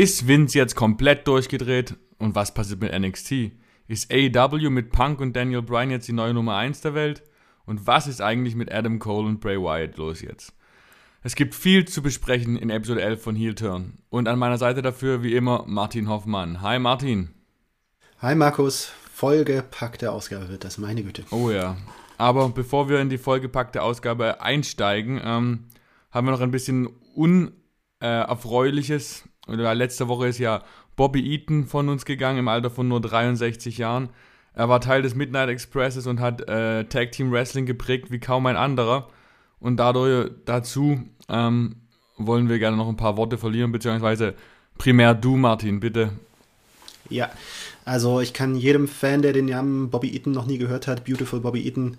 Ist Vince jetzt komplett durchgedreht? Und was passiert mit NXT? Ist AEW mit Punk und Daniel Bryan jetzt die neue Nummer 1 der Welt? Und was ist eigentlich mit Adam Cole und Bray Wyatt los jetzt? Es gibt viel zu besprechen in Episode 11 von Heel Turn. Und an meiner Seite dafür wie immer Martin Hoffmann. Hi Martin. Hi Markus. Vollgepackte Ausgabe wird das, meine Güte. Oh ja. Aber bevor wir in die vollgepackte Ausgabe einsteigen, ähm, haben wir noch ein bisschen unerfreuliches. Äh, letzte Woche ist ja Bobby Eaton von uns gegangen im Alter von nur 63 Jahren. Er war Teil des Midnight Expresses und hat äh, Tag Team Wrestling geprägt wie kaum ein anderer. Und dadurch dazu ähm, wollen wir gerne noch ein paar Worte verlieren, beziehungsweise primär du, Martin, bitte. Ja, also ich kann jedem Fan, der den Namen Bobby Eaton noch nie gehört hat, Beautiful Bobby Eaton,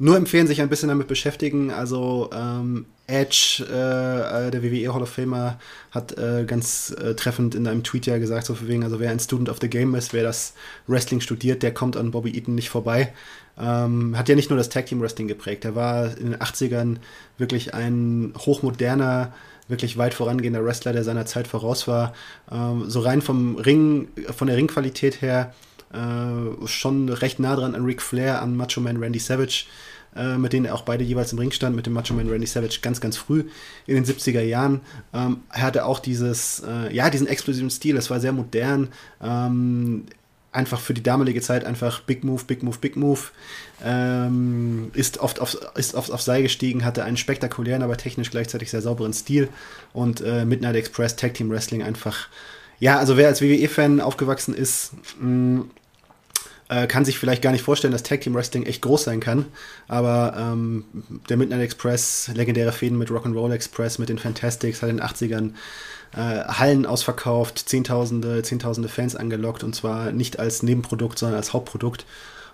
nur empfehlen, sich ein bisschen damit beschäftigen. Also ähm, Edge, äh, der WWE Hall of Famer, hat äh, ganz äh, treffend in einem Tweet ja gesagt, so für wegen, also wer ein Student of the Game ist, wer das Wrestling studiert, der kommt an Bobby Eaton nicht vorbei. Ähm, hat ja nicht nur das Tag Team Wrestling geprägt, er war in den 80ern wirklich ein hochmoderner, wirklich weit vorangehender Wrestler, der seiner Zeit voraus war. Ähm, so rein vom Ring, von der Ringqualität her, äh, schon recht nah dran an Ric Flair, an Macho Man Randy Savage, äh, mit denen auch beide jeweils im Ring stand, mit dem Macho Man Randy Savage ganz, ganz früh in den 70er Jahren. Ähm, er hatte auch dieses, äh, ja, diesen explosiven Stil, es war sehr modern. Ähm, einfach für die damalige Zeit einfach Big Move, Big Move, Big Move. Ähm, ist oft auf, ist oft auf Seil gestiegen, hatte einen spektakulären, aber technisch gleichzeitig sehr sauberen Stil. Und äh, Midnight Express Tag Team Wrestling einfach, ja, also wer als WWE-Fan aufgewachsen ist, mh, mm, äh, kann sich vielleicht gar nicht vorstellen, dass Tag Team Wrestling echt groß sein kann. Aber ähm, der Midnight Express, legendäre Fäden mit Rock'n'Roll Express, mit den Fantastics, hat in den 80ern äh, Hallen ausverkauft, Zehntausende, Zehntausende Fans angelockt und zwar nicht als Nebenprodukt, sondern als Hauptprodukt.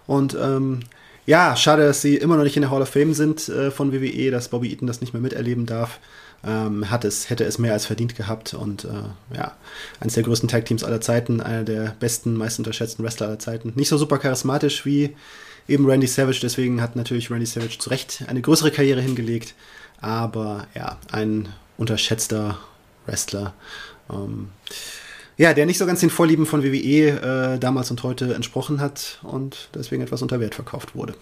Und ähm, ja, schade, dass sie immer noch nicht in der Hall of Fame sind äh, von WWE, dass Bobby Eaton das nicht mehr miterleben darf. Ähm, hat es, hätte es mehr als verdient gehabt und äh, ja, eines der größten Tag-Teams aller Zeiten, einer der besten, meist unterschätzten Wrestler aller Zeiten. Nicht so super charismatisch wie eben Randy Savage, deswegen hat natürlich Randy Savage zu Recht eine größere Karriere hingelegt, aber ja, ein unterschätzter Wrestler. Ähm, ja, der nicht so ganz den Vorlieben von WWE äh, damals und heute entsprochen hat und deswegen etwas unter Wert verkauft wurde.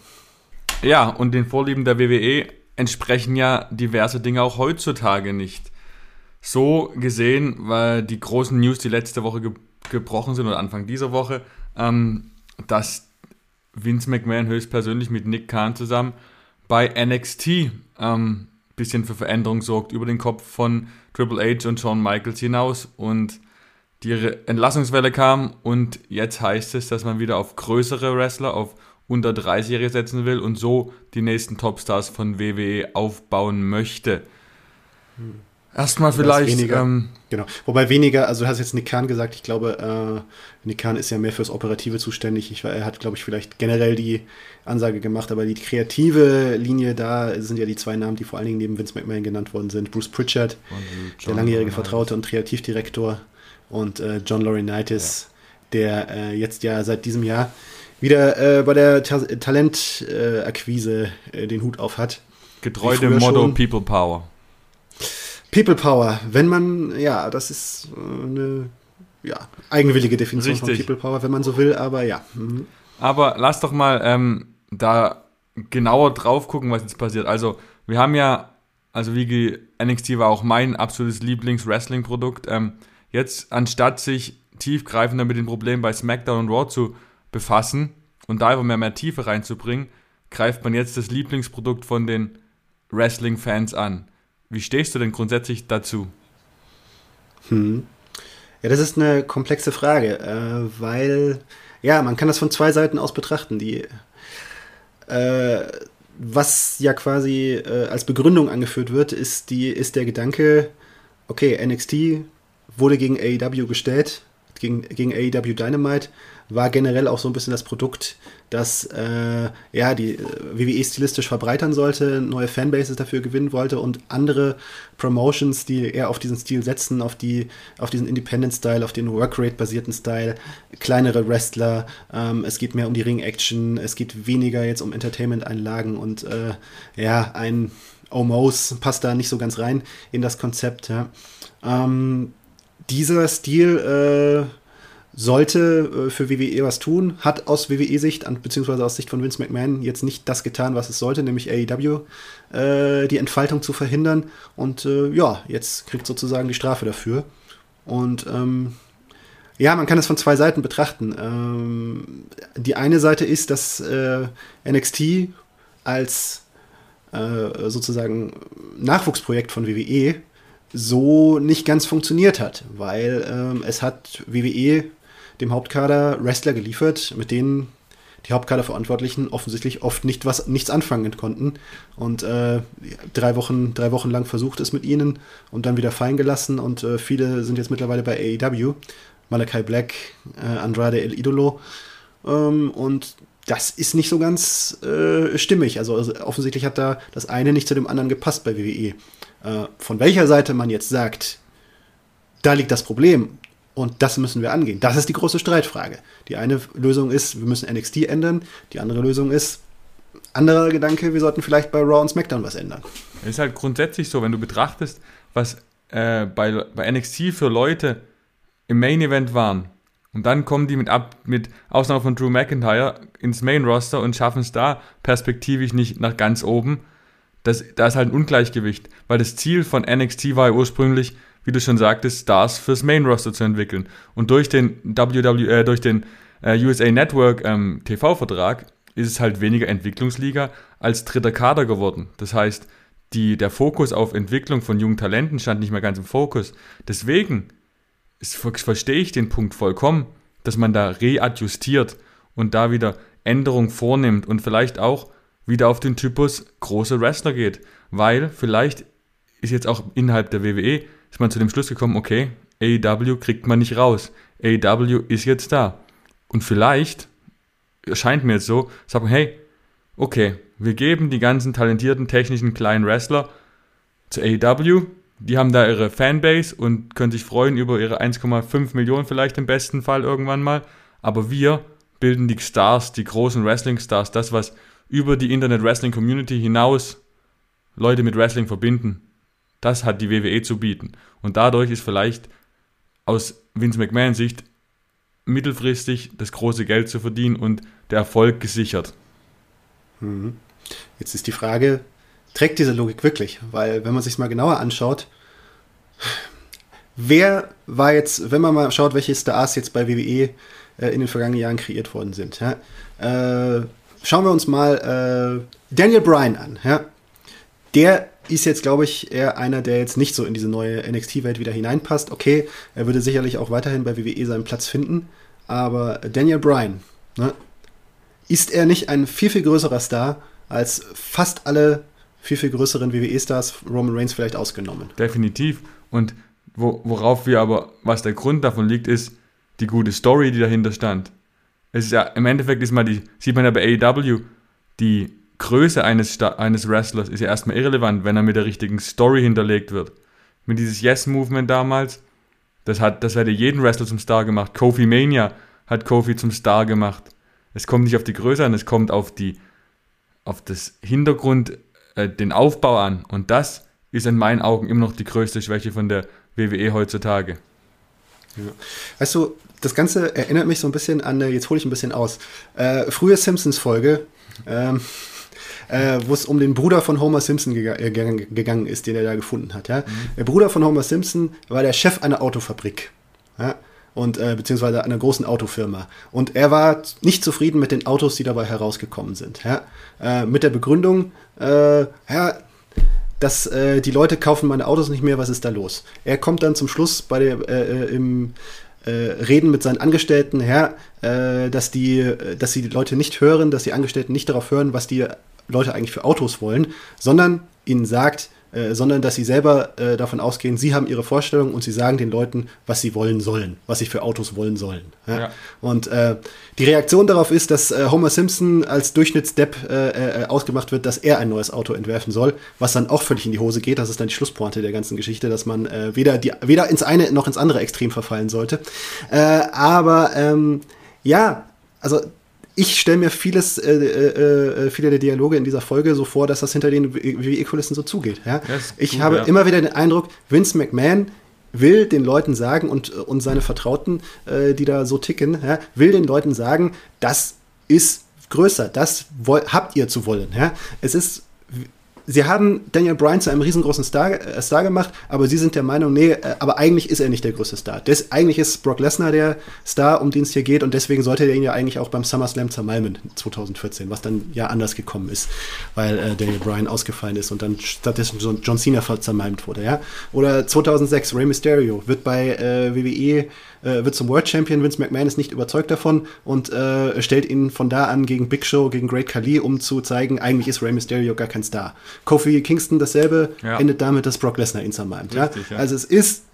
Ja, und den Vorlieben der WWE entsprechen ja diverse Dinge auch heutzutage nicht. So gesehen, weil die großen News, die letzte Woche ge gebrochen sind oder Anfang dieser Woche, ähm, dass Vince McMahon höchstpersönlich mit Nick Khan zusammen bei NXT ähm, bisschen für Veränderung sorgt über den Kopf von Triple H und Shawn Michaels hinaus und die Entlassungswelle kam und jetzt heißt es, dass man wieder auf größere Wrestler, auf unter 30-Jährige setzen will und so die nächsten Topstars von WWE aufbauen möchte. Hm. Erstmal vielleicht. Weniger, ähm, genau. Wobei weniger, also du hast jetzt Nick Khan gesagt, ich glaube, äh, Nick ist ja mehr fürs Operative zuständig. Ich, er hat, glaube ich, vielleicht generell die Ansage gemacht, aber die kreative Linie, da sind ja die zwei Namen, die vor allen Dingen neben Vince McMahon genannt worden sind. Bruce Pritchard, der langjährige Vertraute und Kreativdirektor und äh, John Laurinaitis, ja. der äh, jetzt ja seit diesem Jahr wieder äh, bei der Ta Talentakquise äh, den Hut auf hat. Getreu dem Motto schon. People Power. People Power, wenn man, ja, das ist äh, eine ja, eigenwillige Definition Richtig. von People Power, wenn man so will, aber ja. Mhm. Aber lass doch mal ähm, da genauer drauf gucken, was jetzt passiert. Also, wir haben ja, also wie NXT war auch mein absolutes Lieblings-Wrestling-Produkt. Ähm, jetzt, anstatt sich tiefgreifender mit den Problemen bei SmackDown und Raw zu befassen und da einfach mehr, mehr Tiefe reinzubringen, greift man jetzt das Lieblingsprodukt von den Wrestling-Fans an. Wie stehst du denn grundsätzlich dazu? Hm. Ja, das ist eine komplexe Frage, äh, weil, ja, man kann das von zwei Seiten aus betrachten. Die, äh, was ja quasi äh, als Begründung angeführt wird, ist, die, ist der Gedanke, okay, NXT wurde gegen AEW gestellt, gegen, gegen AEW Dynamite war generell auch so ein bisschen das Produkt, das äh, ja die äh, WWE stilistisch verbreitern sollte, neue Fanbases dafür gewinnen wollte und andere Promotions, die eher auf diesen Stil setzen, auf die auf diesen Independent-Style, auf den Workrate-basierten Style, kleinere Wrestler. Ähm, es geht mehr um die Ring-Action, es geht weniger jetzt um Entertainment-Einlagen und äh, ja ein Omos passt da nicht so ganz rein in das Konzept. Ja. Ähm, dieser Stil äh, sollte äh, für WWE was tun, hat aus WWE-Sicht, beziehungsweise aus Sicht von Vince McMahon, jetzt nicht das getan, was es sollte, nämlich AEW äh, die Entfaltung zu verhindern. Und äh, ja, jetzt kriegt sozusagen die Strafe dafür. Und ähm, ja, man kann es von zwei Seiten betrachten. Ähm, die eine Seite ist, dass äh, NXT als äh, sozusagen Nachwuchsprojekt von WWE so nicht ganz funktioniert hat, weil ähm, es hat WWE dem Hauptkader Wrestler geliefert, mit denen die Hauptkaderverantwortlichen offensichtlich oft nicht was, nichts anfangen konnten. Und äh, drei, Wochen, drei Wochen lang versucht es mit ihnen und dann wieder fallen gelassen. Und äh, viele sind jetzt mittlerweile bei AEW. Malachi Black, äh, Andrade El Idolo. Ähm, und das ist nicht so ganz äh, stimmig. Also, also, offensichtlich hat da das eine nicht zu dem anderen gepasst bei WWE. Äh, von welcher Seite man jetzt sagt, da liegt das Problem und das müssen wir angehen. Das ist die große Streitfrage. Die eine Lösung ist, wir müssen NXT ändern. Die andere Lösung ist, anderer Gedanke, wir sollten vielleicht bei Raw und SmackDown was ändern. Es ist halt grundsätzlich so, wenn du betrachtest, was äh, bei, bei NXT für Leute im Main Event waren. Und dann kommen die mit ab, mit Ausnahme von Drew McIntyre ins Main Roster und schaffen es da perspektivisch nicht nach ganz oben. Das, da ist halt ein Ungleichgewicht, weil das Ziel von NXT war ja ursprünglich, wie du schon sagtest, Stars fürs Main Roster zu entwickeln. Und durch den WW, äh, durch den äh, USA Network ähm, TV-Vertrag ist es halt weniger Entwicklungsliga als dritter Kader geworden. Das heißt, die, der Fokus auf Entwicklung von jungen Talenten stand nicht mehr ganz im Fokus. Deswegen ist, verstehe ich den Punkt vollkommen, dass man da readjustiert und da wieder Änderungen vornimmt und vielleicht auch wieder auf den Typus große Wrestler geht. Weil vielleicht ist jetzt auch innerhalb der WWE ist man zu dem Schluss gekommen, okay, AEW kriegt man nicht raus. AEW ist jetzt da. Und vielleicht erscheint mir jetzt so, sagen, hey, okay, wir geben die ganzen talentierten, technischen, kleinen Wrestler zu AEW. Die haben da ihre Fanbase und können sich freuen über ihre 1,5 Millionen vielleicht im besten Fall irgendwann mal. Aber wir bilden die Stars, die großen Wrestling-Stars, das, was über die Internet-Wrestling-Community hinaus Leute mit Wrestling verbinden. Das hat die WWE zu bieten. Und dadurch ist vielleicht aus Vince McMahons Sicht mittelfristig das große Geld zu verdienen und der Erfolg gesichert. Mhm. Jetzt ist die Frage, trägt diese Logik wirklich? Weil wenn man sich mal genauer anschaut, wer war jetzt, wenn man mal schaut, welche Stars jetzt bei WWE äh, in den vergangenen Jahren kreiert worden sind, ja? äh, schauen wir uns mal äh, Daniel Bryan an. Ja? Der ist jetzt, glaube ich, eher einer, der jetzt nicht so in diese neue NXT-Welt wieder hineinpasst. Okay, er würde sicherlich auch weiterhin bei WWE seinen Platz finden, aber Daniel Bryan, ne, ist er nicht ein viel, viel größerer Star als fast alle viel, viel größeren WWE-Stars, Roman Reigns vielleicht ausgenommen? Definitiv. Und wo, worauf wir aber, was der Grund davon liegt, ist die gute Story, die dahinter stand. Es ist ja, im Endeffekt ist mal die, sieht man ja bei AEW, die Größe eines, eines Wrestlers ist ja erstmal irrelevant, wenn er mit der richtigen Story hinterlegt wird. Mit dieses Yes-Movement damals, das hat, das hätte jeden Wrestler zum Star gemacht. Kofi Mania hat Kofi zum Star gemacht. Es kommt nicht auf die Größe an, es kommt auf die, auf das Hintergrund, äh, den Aufbau an. Und das ist in meinen Augen immer noch die größte Schwäche von der WWE heutzutage. Ja. Du, das Ganze erinnert mich so ein bisschen an, jetzt hole ich ein bisschen aus. Äh, frühe Simpsons-Folge. Ähm, äh, wo es um den Bruder von Homer Simpson geg äh, gegangen ist, den er da gefunden hat. Ja? Mhm. Der Bruder von Homer Simpson war der Chef einer Autofabrik. Ja? Und äh, beziehungsweise einer großen Autofirma. Und er war nicht zufrieden mit den Autos, die dabei herausgekommen sind. Ja? Äh, mit der Begründung, äh, ja, dass äh, die Leute kaufen meine Autos nicht mehr, was ist da los? Er kommt dann zum Schluss bei der, äh, äh im äh, Reden mit seinen Angestellten her, äh, dass, die, dass die Leute nicht hören, dass die Angestellten nicht darauf hören, was die Leute eigentlich für Autos wollen, sondern ihnen sagt, äh, sondern dass sie selber äh, davon ausgehen, sie haben ihre Vorstellung und sie sagen den Leuten, was sie wollen sollen, was sie für Autos wollen sollen. Ja? Ja. Und äh, die Reaktion darauf ist, dass äh, Homer Simpson als Durchschnittsdepp äh, ausgemacht wird, dass er ein neues Auto entwerfen soll, was dann auch völlig in die Hose geht. Das ist dann die Schlusspointe der ganzen Geschichte, dass man weder, die, weder ins eine noch ins andere Extrem verfallen sollte. aber ähm, ja, also ich stelle mir vieles, äh, äh, äh, viele der Dialoge in dieser Folge so vor, dass das hinter den WWE-Kulissen so zugeht. Ja? ich gut, habe ja. immer wieder den Eindruck, Vince McMahon will den Leuten sagen und, und seine Vertrauten, äh, die da so ticken, ja, will den Leuten sagen, das ist größer, das habt ihr zu wollen. Es ist sie haben Daniel Bryan zu einem riesengroßen Star, äh, Star gemacht, aber sie sind der Meinung, nee, äh, aber eigentlich ist er nicht der größte Star. Des, eigentlich ist Brock Lesnar der Star, um den es hier geht, und deswegen sollte er ihn ja eigentlich auch beim SummerSlam zermalmen 2014, was dann ja anders gekommen ist, weil äh, Daniel Bryan ausgefallen ist und dann stattdessen John Cena zermalmt wurde, ja. Oder 2006, Rey Mysterio wird bei äh, WWE äh, wird zum World Champion. Vince McMahon ist nicht überzeugt davon und äh, stellt ihn von da an gegen Big Show, gegen Great Khali, um zu zeigen, eigentlich ist Rey Mysterio gar kein Star. Kofi Kingston dasselbe, ja. endet damit, dass Brock Lesnar ihn zermalmt. Ja? ja? Also es ist,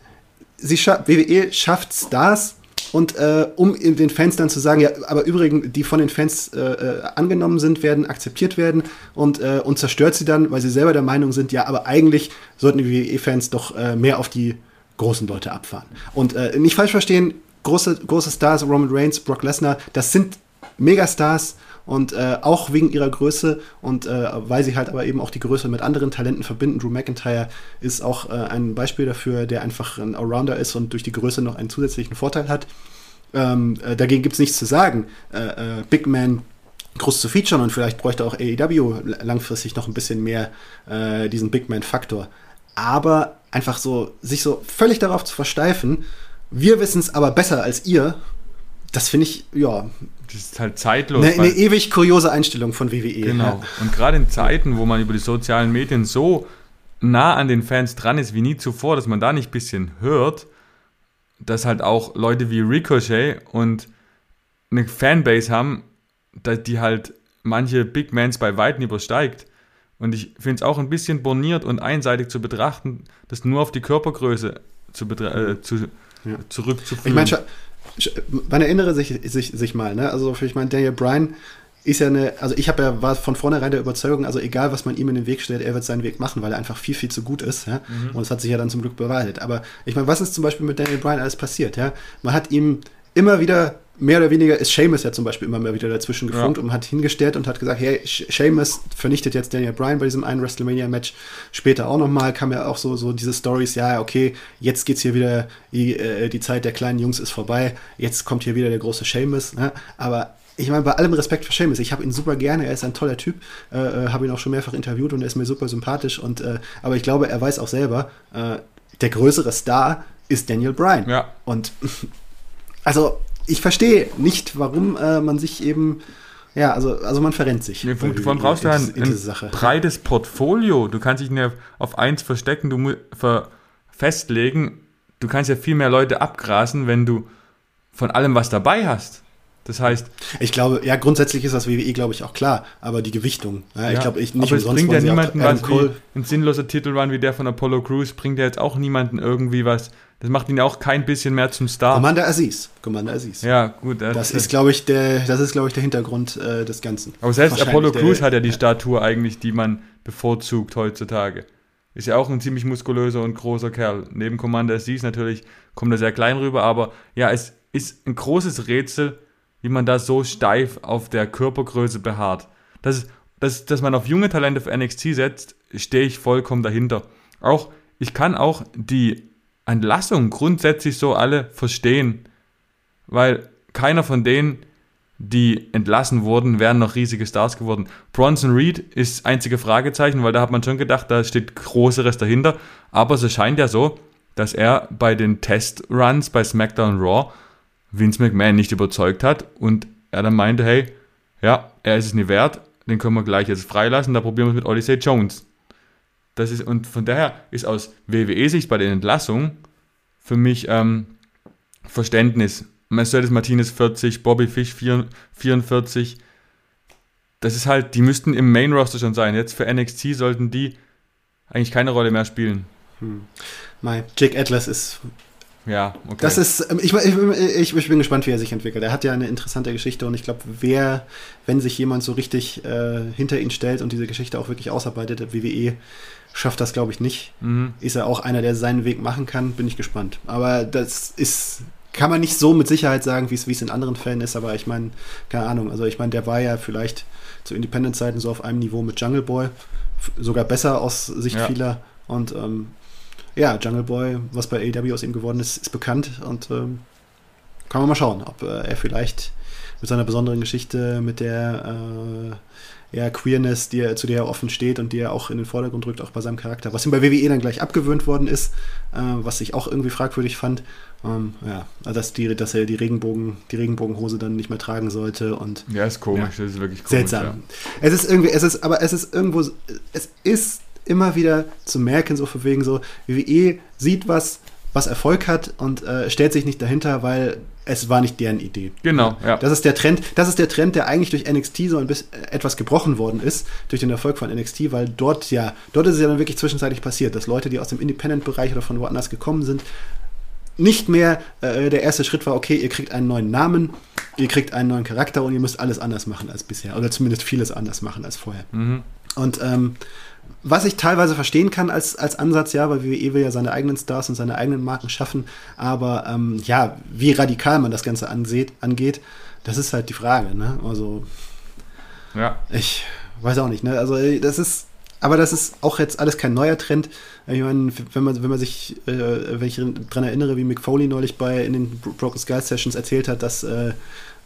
sie scha WWE schafft Stars, und äh, um den Fans dann zu sagen, ja, aber übrigens, die von den Fans äh, äh, angenommen sind, werden akzeptiert werden und, äh, und zerstört sie dann, weil sie selber der Meinung sind, ja, aber eigentlich sollten die WWE-Fans doch äh, mehr auf die großen Leute abfahren. Und äh, nicht falsch verstehen, große, große Stars, Roman Reigns, Brock Lesnar, das sind Megastars und äh, auch wegen ihrer Größe und äh, weil sie halt aber eben auch die Größe mit anderen Talenten verbinden. Drew McIntyre ist auch äh, ein Beispiel dafür, der einfach ein Allrounder ist und durch die Größe noch einen zusätzlichen Vorteil hat. Ähm, äh, dagegen gibt es nichts zu sagen. Äh, Big Man groß zu featuren und vielleicht bräuchte auch AEW langfristig noch ein bisschen mehr diesen Big Man-Faktor. Aber einfach so, sich so völlig darauf zu versteifen, wir wissen es aber besser als ihr, das finde ich, ja. Das ist halt zeitlos. Eine, eine ewig kuriose Einstellung von WWE. Genau. Ja. Und gerade in Zeiten, wo man über die sozialen Medien so nah an den Fans dran ist wie nie zuvor, dass man da nicht ein bisschen hört, dass halt auch Leute wie Ricochet und eine Fanbase haben, die halt manche Big Mans bei Weitem übersteigt. Und ich finde es auch ein bisschen borniert und einseitig zu betrachten, das nur auf die Körpergröße zu äh, zu, ja. zurückzuführen. Ich meine, man erinnere sich, sich, sich mal, ne? Also ich meine, Daniel Bryan ist ja eine, also ich habe ja war von vornherein der Überzeugung, also egal was man ihm in den Weg stellt, er wird seinen Weg machen, weil er einfach viel, viel zu gut ist, ja. Mhm. Und es hat sich ja dann zum Glück bewahrheitet. Aber ich meine, was ist zum Beispiel mit Daniel Bryan alles passiert, ja? Man hat ihm immer wieder mehr oder weniger ist Seamus ja zum Beispiel immer mal wieder dazwischen gefunkt ja. und hat hingestellt und hat gesagt, hey, Seamus vernichtet jetzt Daniel Bryan bei diesem einen WrestleMania-Match. Später auch nochmal kam ja auch so, so diese Stories, ja, okay, jetzt geht's hier wieder, die, äh, die Zeit der kleinen Jungs ist vorbei, jetzt kommt hier wieder der große Seamus. Ne? Aber ich meine, bei allem Respekt für Seamus, ich habe ihn super gerne, er ist ein toller Typ, äh, äh habe ihn auch schon mehrfach interviewt und er ist mir super sympathisch. Und, äh, aber ich glaube, er weiß auch selber, äh, der größere Star ist Daniel Bryan. Ja. Und also ich verstehe nicht, warum äh, man sich eben ja, also, also man verrennt sich. Nee, von, von brauchst du ein, ein breites Portfolio. Du kannst dich nicht auf eins verstecken, du musst festlegen. Du kannst ja viel mehr Leute abgrasen, wenn du von allem was dabei hast. Das heißt. Ich glaube, ja, grundsätzlich ist das WWE, glaube ich, auch klar, aber die Gewichtung. Ja, ja, ich glaube, ich nicht aber es bringt ja niemanden was wie ein sinnloser Titelrun wie der von Apollo Crews, bringt ja jetzt auch niemanden irgendwie was. Das macht ihn ja auch kein bisschen mehr zum Star. Commander Aziz. Commander Aziz. Ja, gut. Das, das ist, glaube ich, der, das ist, glaube ich, der Hintergrund äh, des Ganzen. Aber selbst Apollo Crews hat ja die Statur eigentlich, die man bevorzugt heutzutage. Ist ja auch ein ziemlich muskulöser und großer Kerl. Neben Commander Aziz natürlich kommt er sehr klein rüber, aber ja, es ist ein großes Rätsel, wie man da so steif auf der Körpergröße beharrt. Das dass, dass man auf junge Talente für NXT setzt, stehe ich vollkommen dahinter. Auch, ich kann auch die Entlassung grundsätzlich so alle verstehen, weil keiner von denen, die entlassen wurden, wären noch riesige Stars geworden. Bronson Reed ist einzige Fragezeichen, weil da hat man schon gedacht, da steht Großeres dahinter. Aber es scheint ja so, dass er bei den Testruns bei SmackDown Raw Vince McMahon nicht überzeugt hat und er dann meinte, hey, ja, er ist es nicht wert, den können wir gleich jetzt freilassen, da probieren wir es mit Odyssey Jones. Das ist, und von daher ist aus WWE-Sicht bei den Entlassungen für mich ähm, Verständnis. Mercedes Martinez 40, Bobby Fish 44. Das ist halt, die müssten im Main Roster schon sein. Jetzt für NXT sollten die eigentlich keine Rolle mehr spielen. Hm. Mein Jake Atlas ist ja, okay. Das ist, ähm, ich, ich, ich, bin gespannt, wie er sich entwickelt. Er hat ja eine interessante Geschichte und ich glaube, wer, wenn sich jemand so richtig äh, hinter ihn stellt und diese Geschichte auch wirklich ausarbeitet, WWE schafft das, glaube ich, nicht. Mhm. Ist er auch einer, der seinen Weg machen kann, bin ich gespannt. Aber das ist, kann man nicht so mit Sicherheit sagen, wie es in anderen Fällen ist, aber ich meine, keine Ahnung, also ich meine, der war ja vielleicht zu Independent-Zeiten so auf einem Niveau mit Jungle Boy, sogar besser aus Sicht ja. vieler und ähm, ja, Jungle Boy, was bei AEW aus ihm geworden ist, ist bekannt und ähm, kann man mal schauen, ob äh, er vielleicht mit seiner besonderen Geschichte, mit der äh, ja, Queerness, die er, zu der er offen steht und die er auch in den Vordergrund rückt, auch bei seinem Charakter, was ihm bei WWE dann gleich abgewöhnt worden ist, äh, was ich auch irgendwie fragwürdig fand. Ähm, ja, also dass, die, dass er die Regenbogen, die Regenbogenhose dann nicht mehr tragen sollte und ja, ist komisch, ja, das ist wirklich komisch. Seltsam. Ja. Es ist irgendwie, es ist, aber es ist irgendwo, es ist immer wieder zu merken, so von wegen so, WWE sieht was, was Erfolg hat und äh, stellt sich nicht dahinter, weil es war nicht deren Idee. Genau, ja. Das ist der Trend, das ist der Trend, der eigentlich durch NXT so ein bisschen äh, etwas gebrochen worden ist, durch den Erfolg von NXT, weil dort ja, dort ist es ja dann wirklich zwischenzeitlich passiert, dass Leute, die aus dem Independent-Bereich oder von woanders gekommen sind, nicht mehr äh, der erste Schritt war, okay, ihr kriegt einen neuen Namen, ihr kriegt einen neuen Charakter und ihr müsst alles anders machen als bisher. Oder zumindest vieles anders machen als vorher. Mhm. Und ähm, was ich teilweise verstehen kann als, als Ansatz, ja, weil WWE will ja seine eigenen Stars und seine eigenen Marken schaffen, aber ähm, ja, wie radikal man das Ganze anseht, angeht, das ist halt die Frage, ne? Also, ja. ich weiß auch nicht, ne? Also, das ist, aber das ist auch jetzt alles kein neuer Trend. Ich meine, wenn man, wenn man sich, äh, wenn ich daran erinnere, wie Mick Foley neulich bei in den Broken Skull Sessions erzählt hat, dass äh,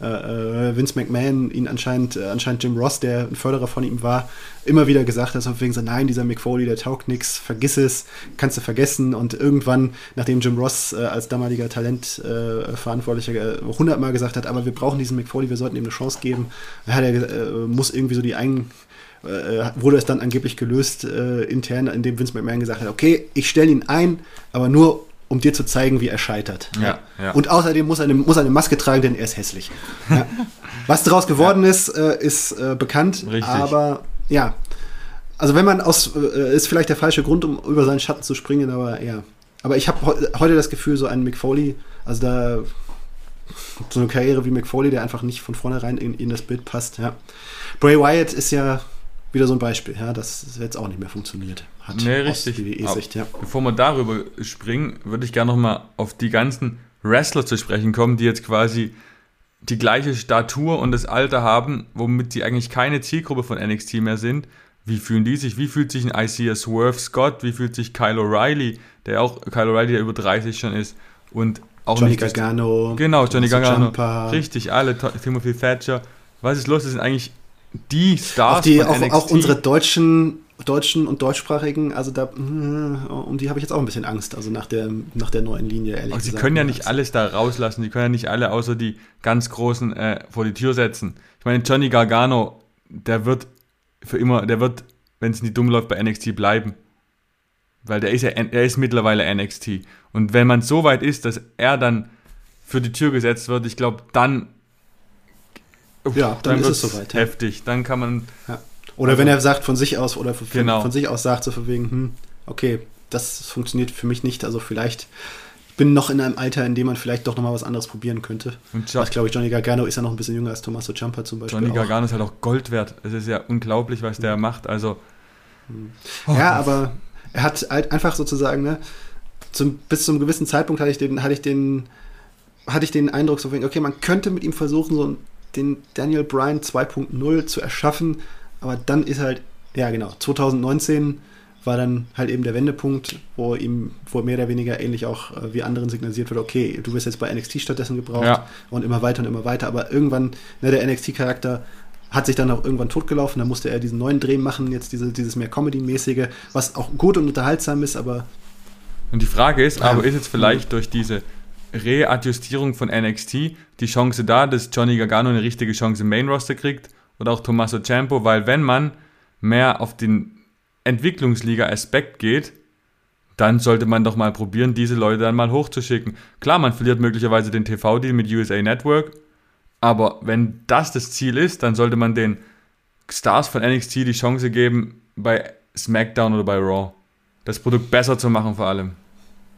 äh, Vince McMahon ihn anscheinend, äh, anscheinend Jim Ross, der ein Förderer von ihm war, immer wieder gesagt hat, wegen so, nein, dieser Mick Foley, der taugt nichts, vergiss es, kannst du vergessen. Und irgendwann, nachdem Jim Ross äh, als damaliger Talentverantwortlicher hundertmal gesagt hat, aber wir brauchen diesen Mick Foley, wir sollten ihm eine Chance geben, hat er, muss irgendwie so die eigenen äh, wurde es dann angeblich gelöst äh, intern, indem Vince McMahon gesagt hat, okay, ich stelle ihn ein, aber nur um dir zu zeigen, wie er scheitert. Ja, ja. Und außerdem muss er, eine, muss er eine Maske tragen, denn er ist hässlich. Ja. Was daraus geworden ist, äh, ist äh, bekannt. Richtig. Aber ja, also wenn man aus, äh, ist vielleicht der falsche Grund, um über seinen Schatten zu springen, aber ja. Aber ich habe he heute das Gefühl, so ein Mick Foley, also da so eine Karriere wie Mick Foley, der einfach nicht von vornherein in, in das Bild passt, ja. Bray Wyatt ist ja wieder so ein Beispiel, ja, das jetzt auch nicht mehr funktioniert hat. Nee, richtig. WWE-Sicht, ja. Bevor wir darüber springen, würde ich gerne nochmal auf die ganzen Wrestler zu sprechen kommen, die jetzt quasi die gleiche Statur und das Alter haben, womit sie eigentlich keine Zielgruppe von NXT mehr sind. Wie fühlen die sich? Wie fühlt sich ein Isaiah Swerve Scott? Wie fühlt sich Kyle O'Reilly, der auch, Kyle O'Reilly, der über 30 schon ist und auch Johnny nicht Gargano. Genau, Johnny Gargano. Richtig, alle, Timothy Thatcher. Was ist los? Das sind eigentlich die Stars auch, die, auch, auch, unsere deutschen, deutschen und deutschsprachigen, also da, mm, um die habe ich jetzt auch ein bisschen Angst, also nach der, nach der neuen Linie, ehrlich Aber gesagt. Sie können ja nicht alles da rauslassen, sie können ja nicht alle außer die ganz Großen äh, vor die Tür setzen. Ich meine, Johnny Gargano, der wird für immer, der wird, wenn es nicht dumm läuft, bei NXT bleiben. Weil der ist ja, er ist mittlerweile NXT. Und wenn man so weit ist, dass er dann für die Tür gesetzt wird, ich glaube, dann ja, dann, dann ist es soweit. Heftig, dann kann man. Ja. Oder also, wenn er sagt von sich aus oder von, genau. von sich aus sagt, so von wegen, hm, okay, das funktioniert für mich nicht, also vielleicht bin noch in einem Alter, in dem man vielleicht doch nochmal was anderes probieren könnte. Und was glaube ich, Johnny Gargano ist ja noch ein bisschen jünger als Tommaso Ciampa zum Beispiel. Johnny auch. Gargano ist halt auch Gold wert. Es ist ja unglaublich, was der mhm. macht. Also. Oh. Ja, aber er hat halt einfach sozusagen, ne, zum, bis zum gewissen Zeitpunkt hatte ich den, hatte ich den, hatte ich den Eindruck, so, okay, man könnte mit ihm versuchen, so ein den Daniel Bryan 2.0 zu erschaffen. Aber dann ist halt, ja genau, 2019 war dann halt eben der Wendepunkt, wo ihm, wo mehr oder weniger ähnlich auch äh, wie anderen signalisiert wird, okay, du wirst jetzt bei NXT stattdessen gebraucht ja. und immer weiter und immer weiter. Aber irgendwann, ne, der NXT-Charakter hat sich dann auch irgendwann totgelaufen, dann musste er diesen neuen Dreh machen, jetzt diese, dieses mehr Comedy-mäßige, was auch gut und unterhaltsam ist, aber. Und die Frage ist, ja. aber ist jetzt vielleicht durch diese Readjustierung von NXT die Chance da, dass Johnny Gargano eine richtige Chance im Main Roster kriegt oder auch Tommaso Ciampa, weil wenn man mehr auf den Entwicklungsliga-Aspekt geht, dann sollte man doch mal probieren, diese Leute dann mal hochzuschicken. Klar, man verliert möglicherweise den TV-Deal mit USA Network, aber wenn das das Ziel ist, dann sollte man den Stars von NXT die Chance geben, bei SmackDown oder bei Raw das Produkt besser zu machen vor allem.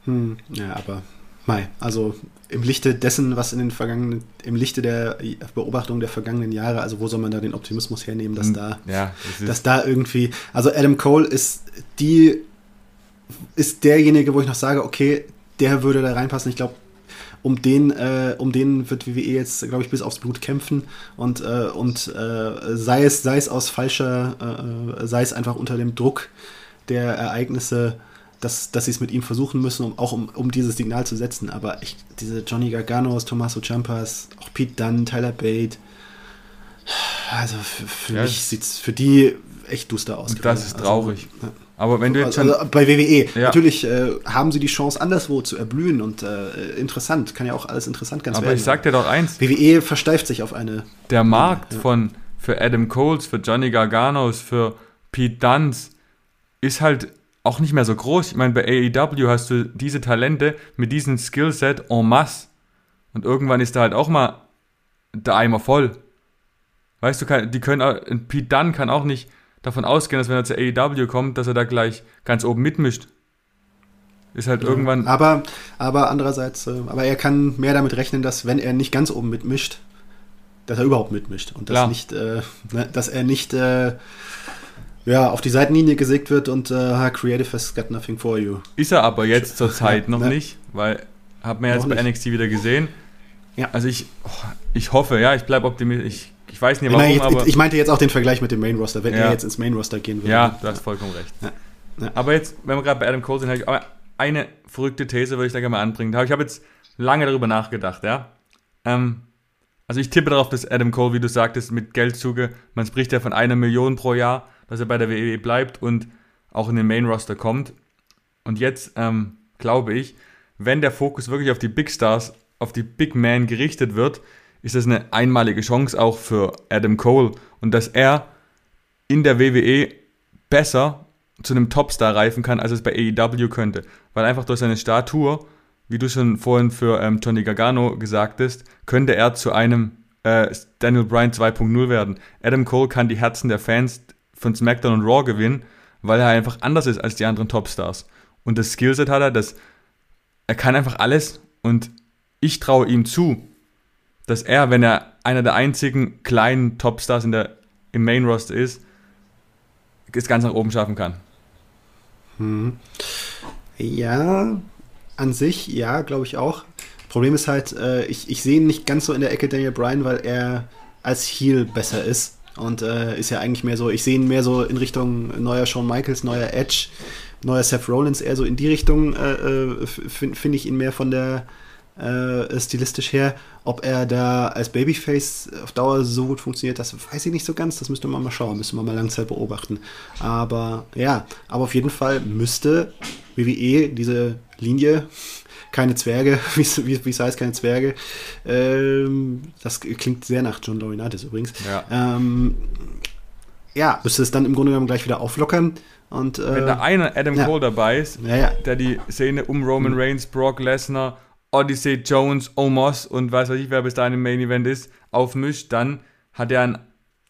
Hm, ja, aber Mai, also im Lichte dessen, was in den vergangenen, im Lichte der Beobachtung der vergangenen Jahre, also wo soll man da den Optimismus hernehmen, dass hm, da, ja, das dass da irgendwie, also Adam Cole ist die, ist derjenige, wo ich noch sage, okay, der würde da reinpassen. Ich glaube, um den, äh, um den wird WWE jetzt, glaube ich, bis aufs Blut kämpfen und, äh, und äh, sei es, sei es aus falscher, äh, sei es einfach unter dem Druck der Ereignisse dass, dass sie es mit ihm versuchen müssen, um, auch um, um dieses Signal zu setzen. Aber ich, diese Johnny Garganos, Tommaso Ciampas, auch Pete Dunn, Tyler Bate, also für, für ja, mich sieht es für die echt duster aus. Das ist traurig. Also, aber wenn du jetzt also, also bei WWE, ja. natürlich äh, haben sie die Chance, anderswo zu erblühen und äh, interessant, kann ja auch alles interessant ganz Aber werden. ich sag dir doch eins. WWE versteift sich auf eine. Der Markt ja. von für Adam Coles, für Johnny Garganos, für Pete Dunns ist halt auch nicht mehr so groß. Ich meine, bei AEW hast du diese Talente mit diesem Skillset en masse. Und irgendwann ist da halt auch mal der Eimer voll. Weißt du, die können, Pete Dunn kann auch nicht davon ausgehen, dass wenn er zur AEW kommt, dass er da gleich ganz oben mitmischt. Ist halt ja, irgendwann. Aber, aber andererseits, äh, aber er kann mehr damit rechnen, dass wenn er nicht ganz oben mitmischt, dass er überhaupt mitmischt und dass nicht, äh, ne, dass er nicht äh, ja, auf die Seitenlinie gesägt wird und äh, Creative has got nothing for you. Ist er aber jetzt zur Zeit noch ja. nicht, weil hat man ja jetzt bei NXT wieder gesehen. Ja. Also ich, oh, ich hoffe, ja, ich bleibe optimistisch. Ich ich weiß nicht warum, Nein, aber... Ich meinte jetzt auch den Vergleich mit dem Main Roster, wenn ja. er jetzt ins Main Roster gehen würde. Ja, du hast vollkommen recht. Ja. Aber jetzt, wenn wir gerade bei Adam Cole sind, habe ich aber eine verrückte These, würde ich da gerne mal anbringen. Ich habe jetzt lange darüber nachgedacht, ja. Ähm, also ich tippe darauf, dass Adam Cole, wie du sagtest, mit Geldzuge, man spricht ja von einer Million pro Jahr, dass er bei der WWE bleibt und auch in den Main Roster kommt. Und jetzt ähm, glaube ich, wenn der Fokus wirklich auf die Big Stars, auf die Big Man gerichtet wird, ist das eine einmalige Chance auch für Adam Cole und dass er in der WWE besser zu einem Topstar reifen kann, als es bei AEW könnte. Weil einfach durch seine Statur, wie du schon vorhin für ähm, Johnny Gargano gesagt hast, könnte er zu einem äh, Daniel Bryan 2.0 werden. Adam Cole kann die Herzen der Fans von SmackDown und Raw gewinnen, weil er einfach anders ist als die anderen Topstars. Und das Skillset hat er, dass er kann einfach alles und ich traue ihm zu, dass er, wenn er einer der einzigen kleinen Topstars in der, im Main Roster ist, es ganz nach oben schaffen kann. Hm. Ja, an sich, ja, glaube ich auch. Problem ist halt, äh, ich, ich sehe ihn nicht ganz so in der Ecke Daniel Bryan, weil er als Heel besser ist. Und äh, ist ja eigentlich mehr so, ich sehe ihn mehr so in Richtung neuer Shawn Michaels, neuer Edge, neuer Seth Rollins, eher so in die Richtung äh, äh finde find ich ihn mehr von der äh, stilistisch her. Ob er da als Babyface auf Dauer so gut funktioniert, das weiß ich nicht so ganz. Das müsste man mal schauen, müsste man mal Langzeit beobachten. Aber ja, aber auf jeden Fall müsste WWE diese Linie keine Zwerge, wie es heißt, keine Zwerge. Ähm, das klingt sehr nach John Laurinaitis übrigens. Ja. Ähm, ja, müsste es dann im Grunde genommen gleich wieder auflockern. Und, äh, Wenn da einer Adam ja. Cole dabei ist, ja, ja. der die Szene um Roman mhm. Reigns, Brock Lesnar Odyssey Jones, Omos und weiß was ich, wer bis dahin im Main Event ist, aufmischt, dann hat er ein,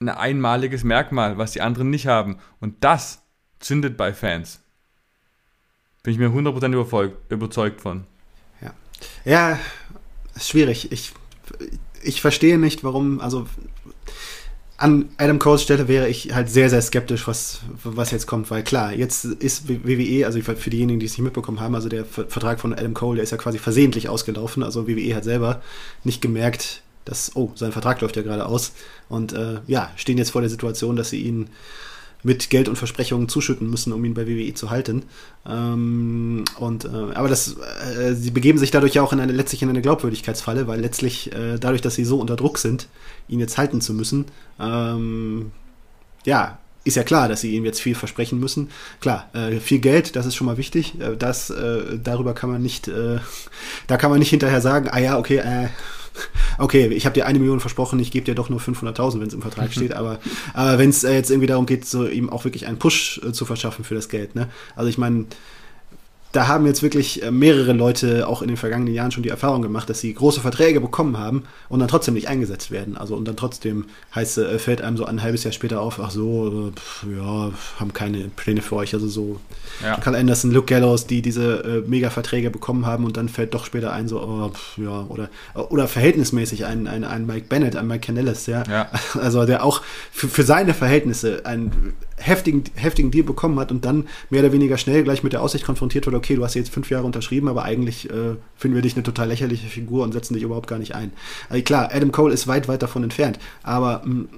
ein einmaliges Merkmal, was die anderen nicht haben. Und das zündet bei Fans. Bin ich mir 100% überzeugt von. Ja, ist schwierig. Ich, ich verstehe nicht, warum, also an Adam Coles Stelle wäre ich halt sehr, sehr skeptisch, was, was jetzt kommt, weil klar, jetzt ist WWE, also für diejenigen, die es nicht mitbekommen haben, also der Vertrag von Adam Cole, der ist ja quasi versehentlich ausgelaufen. Also WWE hat selber nicht gemerkt, dass, oh, sein Vertrag läuft ja gerade aus. Und äh, ja, stehen jetzt vor der Situation, dass sie ihn mit Geld und Versprechungen zuschütten müssen, um ihn bei WWE zu halten. Ähm, und äh, aber das, äh, sie begeben sich dadurch ja auch in eine letztlich in eine Glaubwürdigkeitsfalle, weil letztlich äh, dadurch, dass sie so unter Druck sind, ihn jetzt halten zu müssen, ähm, ja, ist ja klar, dass sie ihm jetzt viel versprechen müssen. Klar, äh, viel Geld, das ist schon mal wichtig. Äh, das, äh, darüber kann man nicht, äh, da kann man nicht hinterher sagen, ah ja, okay, äh, okay, ich habe dir eine Million versprochen, ich gebe dir doch nur 500.000, wenn es im Vertrag steht, aber, aber wenn es äh, jetzt irgendwie darum geht, so ihm auch wirklich einen Push äh, zu verschaffen für das Geld, ne? Also ich meine, da haben jetzt wirklich äh, mehrere Leute auch in den vergangenen Jahren schon die Erfahrung gemacht, dass sie große Verträge bekommen haben und dann trotzdem nicht eingesetzt werden. Also und dann trotzdem heißt, äh, fällt einem so ein halbes Jahr später auf, ach so, äh, pff, ja, haben keine Pläne für euch. Also so ja. Carl Anderson, Luke Gallows, die diese äh, Mega-Verträge bekommen haben und dann fällt doch später ein, so, oh, pff, ja, oder, oder verhältnismäßig ein, ein, ein Mike Bennett, ein Mike Canellis, ja. ja. Also der auch für, für seine Verhältnisse einen heftigen, heftigen Deal bekommen hat und dann mehr oder weniger schnell gleich mit der Aussicht konfrontiert wurde, okay, du hast jetzt fünf Jahre unterschrieben, aber eigentlich äh, finden wir dich eine total lächerliche Figur und setzen dich überhaupt gar nicht ein. Also klar, Adam Cole ist weit, weit davon entfernt, aber mh, mm,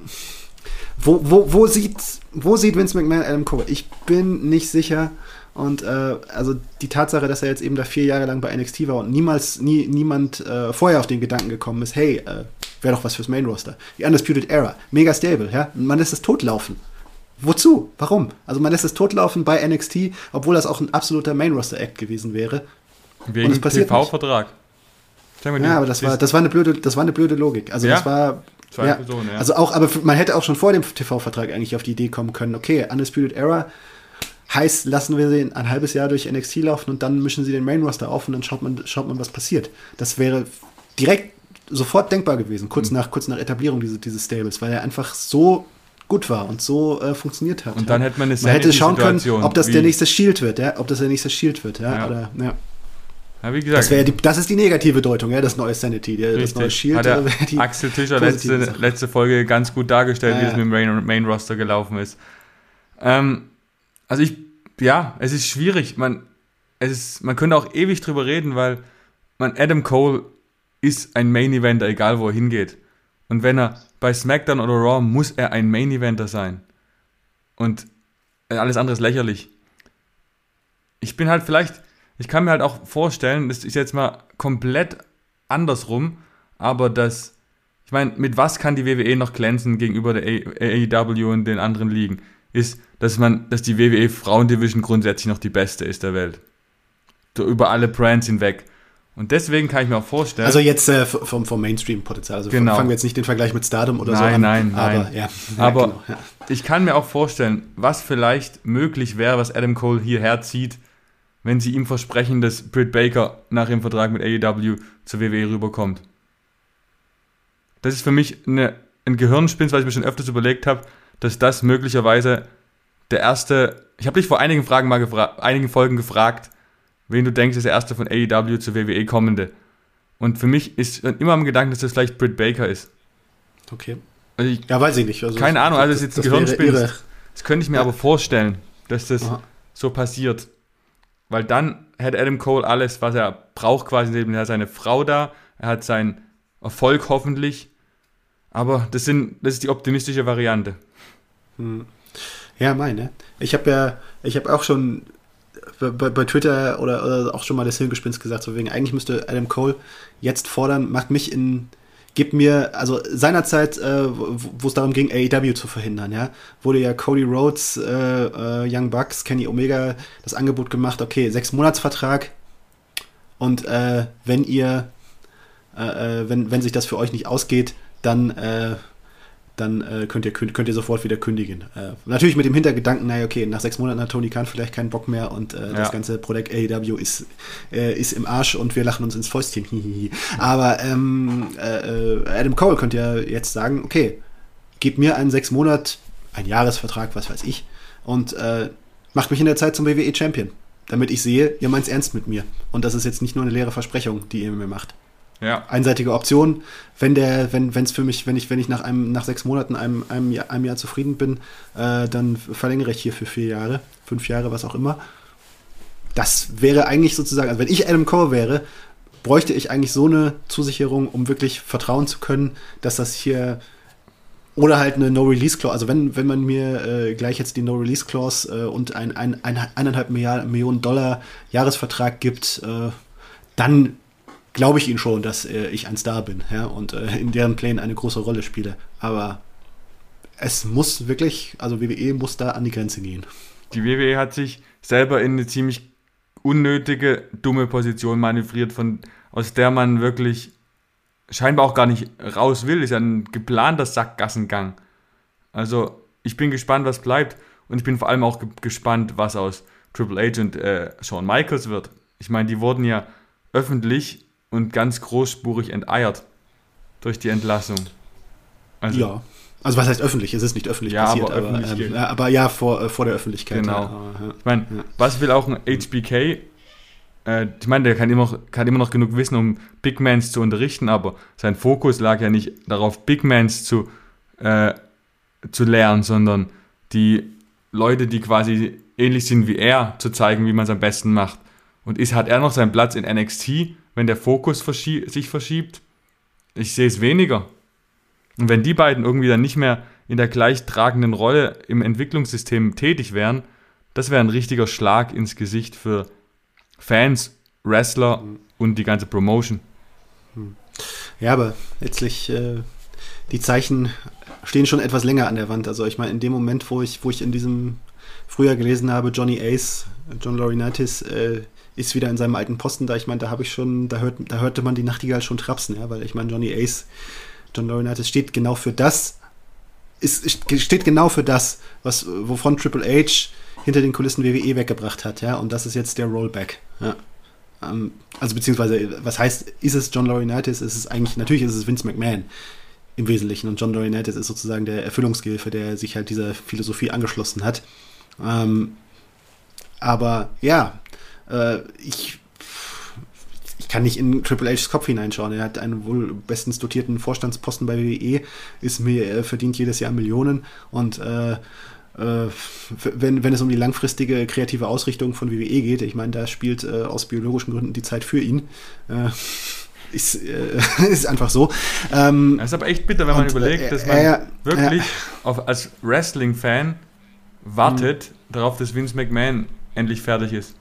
Wo, wo, wo, sieht, wo sieht Vince McMahon Adam Cole? Ich bin nicht sicher. Und äh, also die Tatsache, dass er jetzt eben da vier Jahre lang bei NXT war und niemals, nie, niemand äh, vorher auf den Gedanken gekommen ist, hey, äh, wäre doch was fürs Main Roster. Die Undisputed Era, mega stable, ja. Man lässt es totlaufen. Wozu? Warum? Also man lässt es totlaufen bei NXT, obwohl das auch ein absoluter Main Roster Act gewesen wäre. Wegen TV-Vertrag. Ja, aber das war, das war eine blöde, das war eine blöde Logik. Also ja? das war. Ja, Personen, ja. Also auch, aber man hätte auch schon vor dem TV-Vertrag eigentlich auf die Idee kommen können, okay, Undisputed Era heißt, lassen wir sie ein halbes Jahr durch NXT laufen und dann mischen sie den Main Roster auf und dann schaut man, schaut man, was passiert. Das wäre direkt sofort denkbar gewesen, kurz, mhm. nach, kurz nach Etablierung dieses, dieses Stables, weil er einfach so gut war und so äh, funktioniert hat. Und dann hätte man eine Man hätte schauen können, ob das der nächste Shield wird, ja, ob das der nächste Shield wird, ja, ja. Oder, ja. Ja, wie gesagt. Das, die, das ist die negative Deutung, ja, das neue Sanity, der, das neue Shield. Hat der Axel Tischer letzte, letzte Folge ganz gut dargestellt, ja, wie es mit dem Main, Main, Roster gelaufen ist. Ähm, also ich, ja, es ist schwierig. Man, es ist, man könnte auch ewig drüber reden, weil man Adam Cole ist ein Main Eventer, egal wo er hingeht. Und wenn er bei SmackDown oder Raw muss er ein Main Eventer sein. Und alles andere ist lächerlich. Ich bin halt vielleicht ich kann mir halt auch vorstellen, das ist jetzt mal komplett andersrum, aber das, ich meine, mit was kann die WWE noch glänzen gegenüber der AEW und den anderen Ligen? Ist, dass man, dass die WWE Frauendivision grundsätzlich noch die beste ist der Welt. Über alle Brands hinweg. Und deswegen kann ich mir auch vorstellen. Also jetzt äh, vom, vom Mainstream-Potenzial. Also genau. fangen wir jetzt nicht den Vergleich mit Stardom oder nein, so an. Nein, nein, aber, ja, aber genau, ja. ich kann mir auch vorstellen, was vielleicht möglich wäre, was Adam Cole hierher zieht, wenn sie ihm versprechen, dass Britt Baker nach ihrem Vertrag mit AEW zur WWE rüberkommt. Das ist für mich eine, ein Gehirnspinst, weil ich mir schon öfters überlegt habe, dass das möglicherweise der erste. Ich habe dich vor einigen Fragen mal einigen Folgen gefragt, wen du denkst, ist der erste von AEW zur WWE kommende. Und für mich ist immer am Gedanken, dass das vielleicht Britt Baker ist. Okay. Also ich, ja, weiß ich nicht. Also keine Ahnung, also das ist jetzt ein Gehirnspinst. Das könnte ich mir ja. aber vorstellen, dass das Aha. so passiert. Weil dann hat Adam Cole alles, was er braucht quasi. Er hat seine Frau da, er hat seinen Erfolg hoffentlich. Aber das, sind, das ist die optimistische Variante. Hm. Ja, meine. Ich habe ja, ich habe auch schon bei, bei Twitter oder, oder, auch schon mal das Hirngespinst gesagt, so wegen, eigentlich müsste Adam Cole jetzt fordern, macht mich in gib mir, also seinerzeit, äh, wo es darum ging, AEW zu verhindern, ja, wurde ja Cody Rhodes, äh, äh, Young Bucks, Kenny Omega das Angebot gemacht, okay, sechs Monatsvertrag und äh, wenn ihr, äh, äh, wenn, wenn sich das für euch nicht ausgeht, dann dann äh, könnt, ihr, könnt ihr sofort wieder kündigen. Äh, natürlich mit dem Hintergedanken, naja, okay, nach sechs Monaten hat Tony Khan vielleicht keinen Bock mehr und äh, ja. das ganze Projekt AEW ist, äh, ist im Arsch und wir lachen uns ins Fäustchen. Aber ähm, äh, Adam Cole könnte ja jetzt sagen, okay, gib mir einen sechs Monat, einen Jahresvertrag, was weiß ich, und äh, macht mich in der Zeit zum WWE Champion, damit ich sehe, ihr meint es ernst mit mir. Und das ist jetzt nicht nur eine leere Versprechung, die ihr mir macht. Ja. Einseitige Option. Wenn der, wenn es für mich, wenn ich, wenn ich nach einem, nach sechs Monaten, einem, einem, Jahr, einem Jahr zufrieden bin, äh, dann verlängere ich hier für vier Jahre, fünf Jahre, was auch immer. Das wäre eigentlich sozusagen, also wenn ich Adam Cole wäre, bräuchte ich eigentlich so eine Zusicherung, um wirklich vertrauen zu können, dass das hier oder halt eine No-Release-Clause. Also wenn, wenn man mir äh, gleich jetzt die No-Release-Clause äh, und ein, ein, ein, eineinhalb Millionen Dollar Jahresvertrag gibt, äh, dann glaube ich ihnen schon, dass äh, ich ein Star bin ja, und äh, in deren Plänen eine große Rolle spiele. Aber es muss wirklich, also WWE muss da an die Grenze gehen. Die WWE hat sich selber in eine ziemlich unnötige, dumme Position manövriert, von, aus der man wirklich scheinbar auch gar nicht raus will. Ist ja ein geplanter Sackgassengang. Also ich bin gespannt, was bleibt. Und ich bin vor allem auch ge gespannt, was aus Triple H und äh, Shawn Michaels wird. Ich meine, die wurden ja öffentlich und ganz großspurig enteiert durch die Entlassung. Also, ja. Also was heißt öffentlich? Es ist nicht öffentlich ja, passiert, aber, aber, ähm, aber ja, vor, äh, vor der Öffentlichkeit. Genau. Ja. Ich meine, was will auch ein HBK? Äh, ich meine, der kann immer, kann immer noch genug wissen, um Big Mans zu unterrichten, aber sein Fokus lag ja nicht darauf, Big Mans zu, äh, zu lernen, sondern die Leute, die quasi ähnlich sind wie er, zu zeigen, wie man es am besten macht. Und ist, hat er noch seinen Platz in NXT, wenn der Fokus verschie sich verschiebt. Ich sehe es weniger. Und wenn die beiden irgendwie dann nicht mehr in der gleich tragenden Rolle im Entwicklungssystem tätig wären, das wäre ein richtiger Schlag ins Gesicht für Fans, Wrestler mhm. und die ganze Promotion. Hm. Ja, aber letztlich äh, die Zeichen stehen schon etwas länger an der Wand. Also ich meine, in dem Moment, wo ich, wo ich in diesem Frühjahr gelesen habe, Johnny Ace, John Laurinaitis, äh, ist wieder in seinem alten Posten da. Ich meine, da habe ich schon, da, hört, da hörte man die Nachtigall schon trapsen, ja, weil ich meine, Johnny Ace, John Laurinaitis steht genau für das, ist, steht genau für das, was, wovon Triple H hinter den Kulissen WWE weggebracht hat, ja, und das ist jetzt der Rollback, ja. Ähm, also beziehungsweise, was heißt, ist es John Laurinaitis? Ist es eigentlich, natürlich ist es Vince McMahon im Wesentlichen und John Laurinaitis ist sozusagen der Erfüllungsgehilfe, der sich halt dieser Philosophie angeschlossen hat. Ähm, aber ja, äh, ich, ich kann nicht in Triple H's Kopf hineinschauen. Er hat einen wohl bestens dotierten Vorstandsposten bei WWE, ist mir, er verdient jedes Jahr Millionen und äh, äh, wenn, wenn es um die langfristige kreative Ausrichtung von WWE geht, ich meine, da spielt äh, aus biologischen Gründen die Zeit für ihn. Äh, ist, äh, ist einfach so. Ähm, das ist aber echt bitter, wenn man und, überlegt, äh, dass man äh, wirklich auf, als Wrestling-Fan wartet mhm. darauf, dass Vince McMahon endlich fertig ist.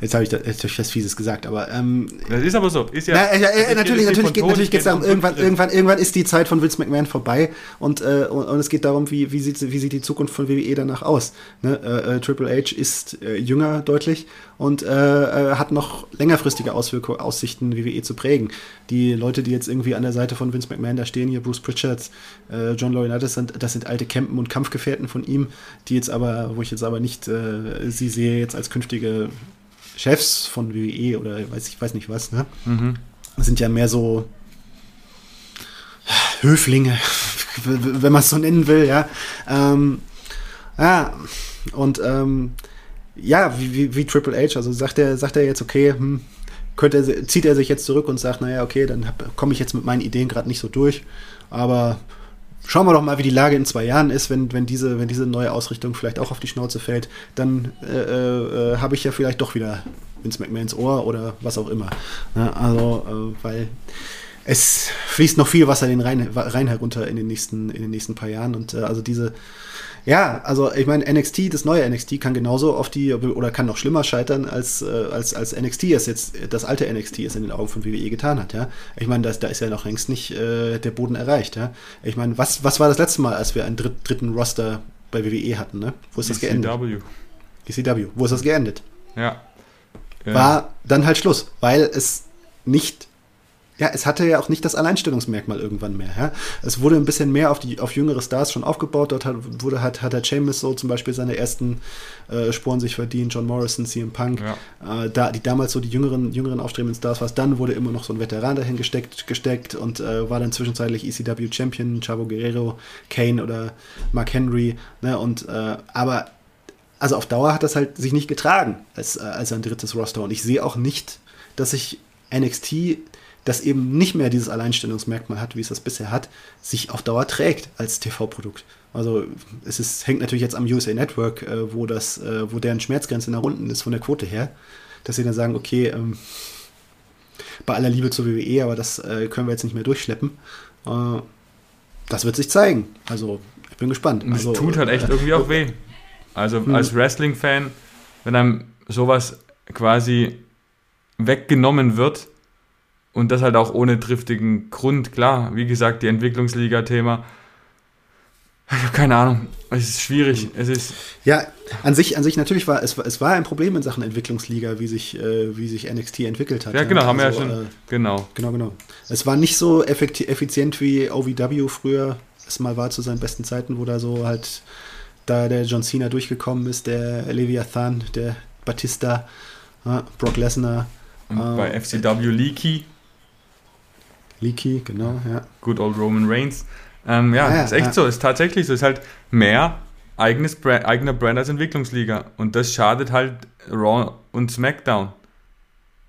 Jetzt habe ich, da, hab ich was Fieses gesagt, aber. Ähm, das ist aber so. Ist ja, na, äh, äh, natürlich, natürlich, geht, natürlich geht es darum, irgendwann, irgendwann, irgendwann ist die Zeit von Vince McMahon vorbei und, äh, und, und, es geht darum, wie, wie, sieht, wie sieht die Zukunft von WWE danach aus. Ne? Äh, äh Triple H ist äh, jünger deutlich und hat noch längerfristige Auswirkungen, Aussichten, WWE zu prägen. Die Leute, die jetzt irgendwie an der Seite von Vince McMahon da stehen, hier Bruce Pritchard, John Laurinaitis, sind, das sind alte Campen und Kampfgefährten von ihm, die jetzt aber, wo ich jetzt aber nicht sie sehe jetzt als künftige Chefs von WWE oder weiß ich weiß nicht was, ne? Mhm. sind ja mehr so Höflinge, wenn man es so nennen will, ja. Ähm, ja, und ähm, ja, wie, wie, wie, Triple H, also sagt er, sagt er jetzt, okay, hm, könnte er, zieht er sich jetzt zurück und sagt, naja, okay, dann komme ich jetzt mit meinen Ideen gerade nicht so durch, aber schauen wir doch mal, wie die Lage in zwei Jahren ist, wenn, wenn, diese, wenn diese neue Ausrichtung vielleicht auch auf die Schnauze fällt, dann äh, äh, habe ich ja vielleicht doch wieder Vince McMahons Ohr oder was auch immer. Ja, also, äh, weil es fließt noch viel Wasser den Rhein, Rhein herunter in den nächsten, in den nächsten paar Jahren und äh, also diese ja, also ich meine, NXT, das neue NXT kann genauso auf die, oder kann noch schlimmer scheitern, als, äh, als, als NXT es jetzt, das alte NXT es in den Augen von WWE getan hat, ja. Ich meine, da ist ja noch längst nicht äh, der Boden erreicht, ja. Ich meine, was, was war das letzte Mal, als wir einen dritt, dritten Roster bei WWE hatten, ne? Wo ist das ECW. geendet? ECW. Wo ist das geendet? Ja. War dann halt Schluss, weil es nicht ja, es hatte ja auch nicht das Alleinstellungsmerkmal irgendwann mehr. Ja? Es wurde ein bisschen mehr auf, die, auf jüngere Stars schon aufgebaut. Dort hat, wurde, hat, hat der James so zum Beispiel seine ersten äh, Sporen sich verdient, John Morrison, CM Punk, ja. äh, da, die damals so die jüngeren, jüngeren aufstrebenden Stars war. Dann wurde immer noch so ein Veteran dahin gesteckt, gesteckt und äh, war dann zwischenzeitlich ECW Champion, Chavo Guerrero, Kane oder Mark Henry. Ne? Und, äh, aber also auf Dauer hat das halt sich nicht getragen als, äh, als ein drittes Roster. Und ich sehe auch nicht, dass sich NXT das eben nicht mehr dieses Alleinstellungsmerkmal hat, wie es das bisher hat, sich auf Dauer trägt als TV-Produkt. Also es ist, hängt natürlich jetzt am USA Network, äh, wo das, äh, wo deren Schmerzgrenze nach unten ist von der Quote her, dass sie dann sagen, okay, ähm, bei aller Liebe zur WWE, aber das äh, können wir jetzt nicht mehr durchschleppen. Äh, das wird sich zeigen. Also ich bin gespannt. Es also, tut halt echt irgendwie auch weh. Also hm. als Wrestling-Fan, wenn einem sowas quasi weggenommen wird, und das halt auch ohne triftigen Grund. Klar, wie gesagt, die Entwicklungsliga-Thema. Habe keine Ahnung. Es ist schwierig. Es ist ja, an sich, an sich natürlich war es, es war ein Problem in Sachen Entwicklungsliga, wie sich, äh, wie sich NXT entwickelt hat. Ja, genau, ja. haben also, wir ja schon. Äh, genau. Genau, genau. Es war nicht so effizient wie OVW früher es mal war zu seinen besten Zeiten, wo da so halt da der John Cena durchgekommen ist, der Leviathan, der Batista, ja, Brock Lesnar. Und äh, bei FCW Leaky. Leaky, genau, ja. Good old Roman Reigns. Ähm, ja, ja, ist echt ja. so, ist tatsächlich so, ist halt mehr eigenes Brand, eigener Brand als Entwicklungsliga. Und das schadet halt Raw und SmackDown.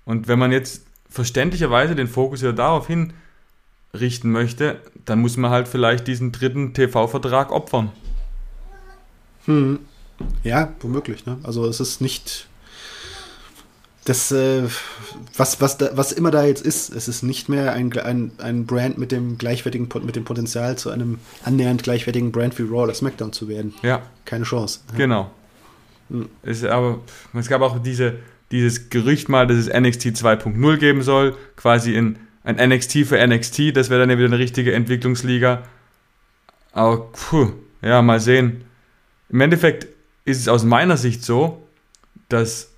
Und wenn man jetzt verständlicherweise den Fokus wieder darauf hin richten möchte, dann muss man halt vielleicht diesen dritten TV-Vertrag opfern. Hm. Ja, womöglich. Ne? Also es ist nicht das, äh, was, was, da, was immer da jetzt ist, es ist nicht mehr ein, ein, ein Brand mit dem gleichwertigen, mit dem Potenzial zu einem annähernd gleichwertigen Brand wie Raw oder SmackDown zu werden. Ja. Keine Chance. Genau. Es, aber, es gab auch diese, dieses Gerücht mal, dass es NXT 2.0 geben soll, quasi in ein NXT für NXT, das wäre dann ja wieder eine richtige Entwicklungsliga. Aber puh, ja, mal sehen. Im Endeffekt ist es aus meiner Sicht so, dass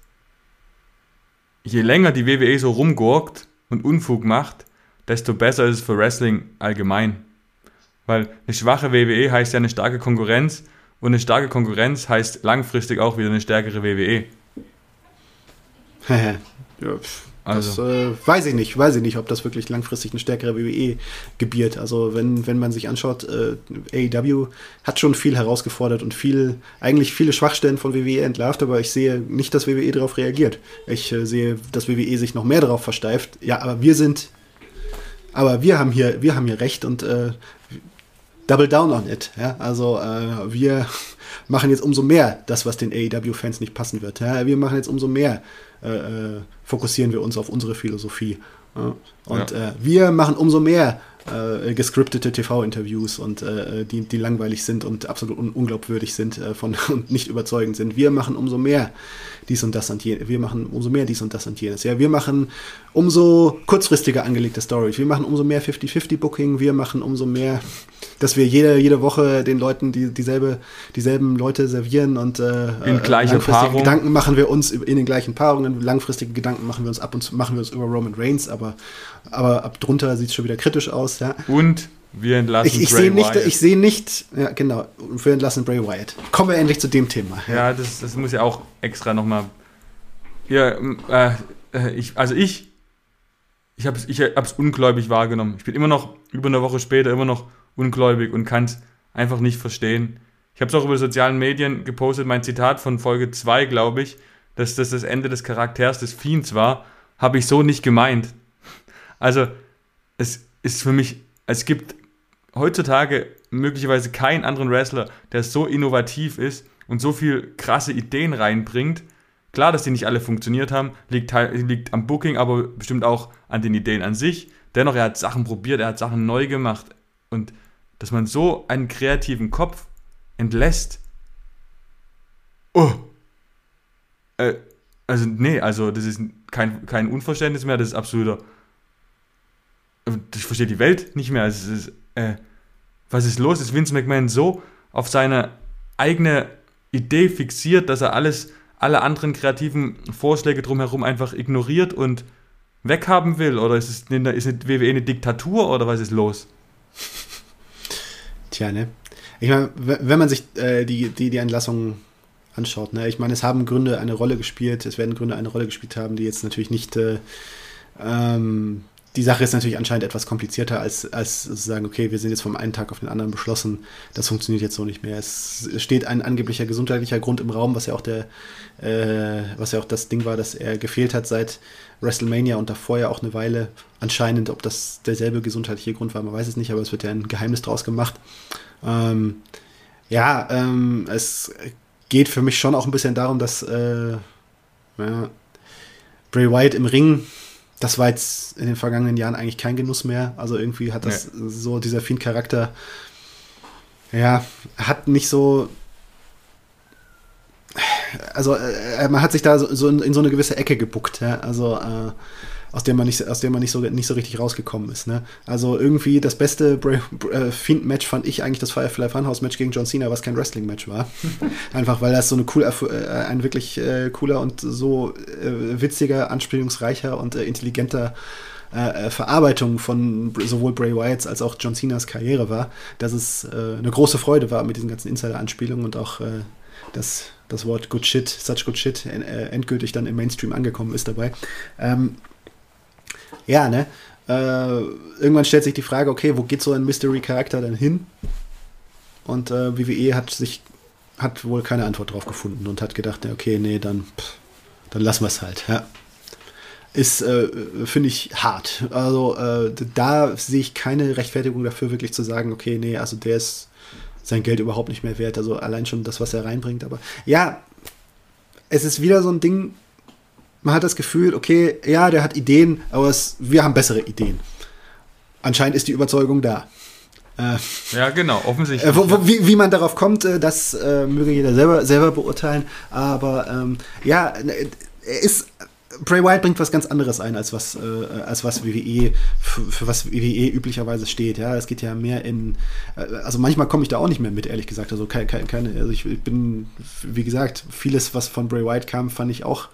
je länger die WWE so rumgurkt und Unfug macht, desto besser ist es für Wrestling allgemein. Weil eine schwache WWE heißt ja eine starke Konkurrenz und eine starke Konkurrenz heißt langfristig auch wieder eine stärkere WWE. ja, also. Das äh, weiß ich nicht, weiß ich nicht, ob das wirklich langfristig eine stärkere WWE gebiert. Also wenn, wenn man sich anschaut, äh, AEW hat schon viel herausgefordert und viel, eigentlich viele Schwachstellen von WWE entlarvt, aber ich sehe nicht, dass WWE darauf reagiert. Ich äh, sehe, dass WWE sich noch mehr darauf versteift. Ja, aber wir sind, aber wir haben hier, wir haben hier recht und äh, double down on it. Ja? Also äh, wir machen jetzt umso mehr das, was den AEW-Fans nicht passen wird. Ja? Wir machen jetzt umso mehr, äh, äh, fokussieren wir uns auf unsere Philosophie. Ja? Und ja. Äh, wir machen umso mehr äh, gescriptete TV-Interviews und äh, die, die langweilig sind und absolut un unglaubwürdig sind äh, von, und nicht überzeugend sind. Wir machen umso mehr dies und das und jenes. Wir machen umso mehr dies und das und jenes. Ja, wir machen umso kurzfristiger angelegte Stories. Wir machen umso mehr 50-50-Booking. Wir machen umso mehr, dass wir jede, jede Woche den Leuten die, dieselbe, dieselben Leute servieren und äh, in gleiche langfristige Gedanken machen wir uns in den gleichen Paarungen. Langfristige Gedanken machen wir uns ab und zu machen wir uns über Roman Reigns, aber, aber ab drunter sieht es schon wieder kritisch aus. Ja. Und wir entlassen ich, ich Bray nicht, Wyatt. Ich sehe nicht, ja genau, wir entlassen Bray Wyatt. Kommen wir endlich zu dem Thema. Ja, ja das, das muss ja auch extra nochmal. Ja, äh, äh, ich, also ich, ich habe es ich hab's ungläubig wahrgenommen. Ich bin immer noch, über eine Woche später, immer noch ungläubig und kann es einfach nicht verstehen. Ich habe es auch über sozialen Medien gepostet, mein Zitat von Folge 2, glaube ich, dass das das Ende des Charakters des Fiends war, habe ich so nicht gemeint. Also, es ist für mich, es gibt heutzutage möglicherweise keinen anderen Wrestler, der so innovativ ist und so viel krasse Ideen reinbringt. Klar, dass die nicht alle funktioniert haben, liegt, liegt am Booking, aber bestimmt auch an den Ideen an sich. Dennoch, er hat Sachen probiert, er hat Sachen neu gemacht. Und dass man so einen kreativen Kopf entlässt. Oh! Äh, also, nee, also das ist kein, kein Unverständnis mehr, das ist absoluter. Ich verstehe die Welt nicht mehr. Es ist, äh, was ist los? Ist Vince McMahon so auf seine eigene Idee fixiert, dass er alles, alle anderen kreativen Vorschläge drumherum einfach ignoriert und weghaben will? Oder ist es eine, ist eine WWE eine Diktatur oder was ist los? Tja, ne? Ich meine, wenn man sich äh, die, die, die Entlassung anschaut, ne? Ich meine, es haben Gründe eine Rolle gespielt, es werden Gründe eine Rolle gespielt haben, die jetzt natürlich nicht äh, ähm, die Sache ist natürlich anscheinend etwas komplizierter, als, als zu sagen, okay, wir sind jetzt vom einen Tag auf den anderen beschlossen, das funktioniert jetzt so nicht mehr. Es steht ein angeblicher gesundheitlicher Grund im Raum, was ja auch der, äh, was ja auch das Ding war, dass er gefehlt hat seit WrestleMania und davor ja auch eine Weile. Anscheinend, ob das derselbe gesundheitliche Grund war, man weiß es nicht, aber es wird ja ein Geheimnis draus gemacht. Ähm, ja, ähm, es geht für mich schon auch ein bisschen darum, dass äh, ja, Bray Wyatt im Ring das war jetzt in den vergangenen Jahren eigentlich kein Genuss mehr. Also irgendwie hat das nee. so, dieser Fiend-Charakter, ja, hat nicht so. Also, äh, man hat sich da so, so in, in, so eine gewisse Ecke gebuckt, ja. Also, äh, aus dem man nicht, aus dem man nicht so, nicht so richtig rausgekommen ist. Ne? Also irgendwie das beste äh, Fiend-Match fand ich eigentlich das Firefly Funhouse-Match gegen John Cena, was kein Wrestling-Match war. Einfach weil das so eine cool, äh, ein wirklich äh, cooler und so äh, witziger, anspielungsreicher und äh, intelligenter Verarbeitung von sowohl Bray Wyatts als auch John Cenas Karriere war, dass es eine große Freude war mit diesen ganzen Insider-Anspielungen und auch das, das Wort Good Shit, Such Good Shit endgültig dann im Mainstream angekommen ist dabei. Ähm, ja, ne? Äh, irgendwann stellt sich die Frage, okay, wo geht so ein Mystery-Charakter denn hin? Und äh, WWE hat sich, hat wohl keine Antwort drauf gefunden und hat gedacht, okay, nee, dann, pff, dann lassen wir es halt, ja. Ist, äh, finde ich, hart. Also äh, da sehe ich keine Rechtfertigung dafür, wirklich zu sagen, okay, nee, also der ist sein Geld überhaupt nicht mehr wert. Also allein schon das, was er reinbringt. Aber ja, es ist wieder so ein Ding, man hat das Gefühl, okay, ja, der hat Ideen, aber es, wir haben bessere Ideen. Anscheinend ist die Überzeugung da. Äh, ja, genau, offensichtlich. Äh, wo, wo, wie, wie, man darauf kommt, äh, das äh, möge jeder selber, selber beurteilen. Aber ähm, ja, er ist Bray Wyatt bringt was ganz anderes ein, als was, äh, als was WWE, für, für, was WWE üblicherweise steht. Ja, es geht ja mehr in, äh, also manchmal komme ich da auch nicht mehr mit, ehrlich gesagt. Also keine, keine also ich, bin, wie gesagt, vieles, was von Bray Wyatt kam, fand ich auch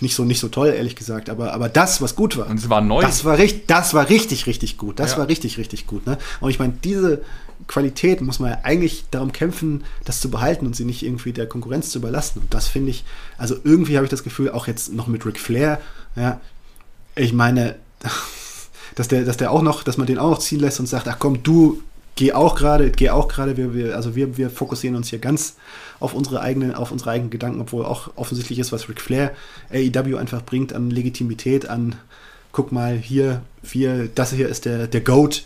nicht so nicht so toll, ehrlich gesagt. Aber, aber das, was gut war. Und es war neu. Das war richtig, das war richtig, richtig gut. Das ja. war richtig, richtig gut. Ne? Und ich meine, diese Qualität muss man ja eigentlich darum kämpfen, das zu behalten und sie nicht irgendwie der Konkurrenz zu überlassen. Und das finde ich, also irgendwie habe ich das Gefühl, auch jetzt noch mit Ric Flair, ja, ich meine, dass der, dass der auch noch, dass man den auch noch ziehen lässt und sagt, ach komm, du geh auch gerade, geh auch gerade, wir, wir, also wir, wir fokussieren uns hier ganz auf unsere eigenen, auf unsere eigenen Gedanken, obwohl auch offensichtlich ist, was Ric Flair AEW einfach bringt an Legitimität, an guck mal hier, wir, das hier ist der, der GOAT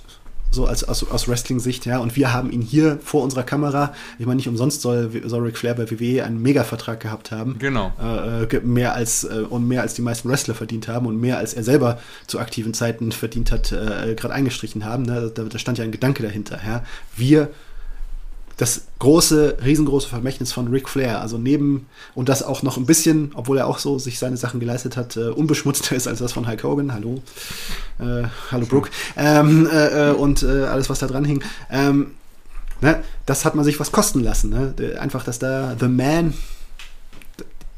so als, aus, aus Wrestling-Sicht, ja. Und wir haben ihn hier vor unserer Kamera. Ich meine, nicht umsonst soll, soll Ric Flair bei WWE einen Mega-Vertrag gehabt haben. Genau. Äh, äh mehr als äh, und mehr als die meisten Wrestler verdient haben und mehr als er selber zu aktiven Zeiten verdient hat, äh, gerade eingestrichen haben. Ne? Da, da, stand ja ein Gedanke dahinter. Ja? Wir das große, riesengroße Vermächtnis von Ric Flair. Also neben, und das auch noch ein bisschen, obwohl er auch so sich seine Sachen geleistet hat, äh, unbeschmutzter ist als das von Hulk Hogan. Hallo. Äh, hallo Brooke. Ähm, äh, äh und äh, alles, was da dran hing. Ähm, ne, das hat man sich was kosten lassen. Ne? Einfach, dass da The Man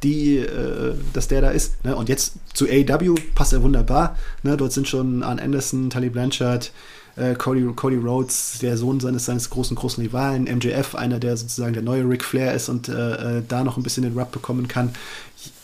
die, äh, dass der da ist. Ne? Und jetzt zu AEW passt er wunderbar. Ne? Dort sind schon Arn Anderson, Tully Blanchard, äh, Cody, Cody Rhodes, der Sohn seines, seines großen, großen Rivalen, MJF, einer, der sozusagen der neue Ric Flair ist und äh, äh da noch ein bisschen den Rub bekommen kann.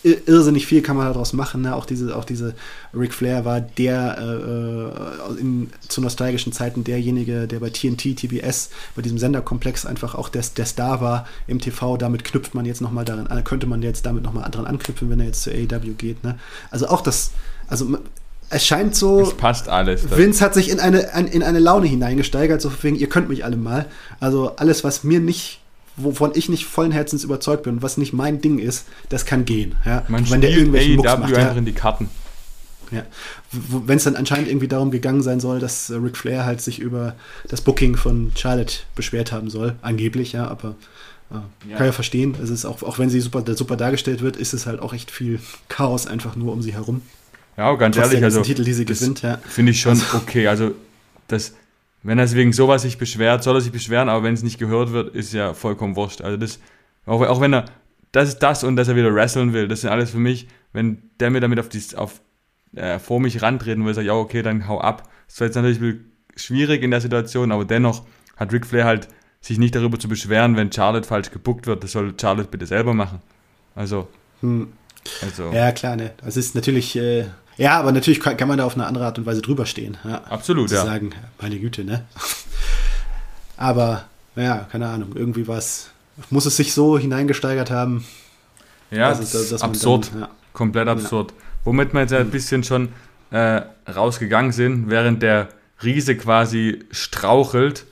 Irrsinnig viel kann man daraus machen. Ne? Auch diese, auch diese Ric Flair war der äh, äh, in, zu nostalgischen Zeiten derjenige, der bei TNT, TBS, bei diesem Senderkomplex einfach auch der, der Star war im TV. Damit knüpft man jetzt nochmal daran an, könnte man jetzt damit nochmal dran anknüpfen, wenn er jetzt zu AEW geht. Ne? Also auch das, also es scheint so. Es passt alles. Vince hat sich in eine, in eine Laune hineingesteigert, so wegen, ihr könnt mich alle mal. Also alles, was mir nicht, wovon ich nicht vollen Herzens überzeugt bin, was nicht mein Ding ist, das kann gehen. Ja? Man Wenn der irgendwelchen Mucks macht, ja. in die Karten. Ja. Wenn es dann anscheinend irgendwie darum gegangen sein soll, dass äh, Ric Flair halt sich über das Booking von Charlotte beschwert haben soll, angeblich, ja, aber äh, ja. kann ja verstehen. Es ist auch, auch wenn sie super, super dargestellt wird, ist es halt auch echt viel Chaos einfach nur um sie herum. Ja, ganz ehrlich, also Titel, die sie gewinnt, ja. Finde ich schon also. okay. Also, das, wenn er sich wegen sowas sich beschwert, soll er sich beschweren, aber wenn es nicht gehört wird, ist ja vollkommen wurscht. Also, das, auch, auch wenn er, das ist das und dass er wieder wresteln will, das sind alles für mich, wenn der mir damit auf, die, auf äh, vor mich rantreten will, sag ich, ja, okay, dann hau ab. Das war jetzt natürlich schwierig in der Situation, aber dennoch hat Ric Flair halt sich nicht darüber zu beschweren, wenn Charlotte falsch gebuckt wird. Das soll Charlotte bitte selber machen. Also. Hm. also. Ja, klar, ne. Das ist natürlich. Äh ja, aber natürlich kann, kann, man da auf eine andere Art und Weise drüber stehen. Ja. Absolut, ja. sagen, meine Güte, ne? aber, ja, keine Ahnung, irgendwie was, muss es sich so hineingesteigert haben. Ja, dass, das ist absurd. Dann, ja. Komplett absurd. Ja. Womit wir jetzt ein bisschen schon äh, rausgegangen sind, während der Riese quasi strauchelt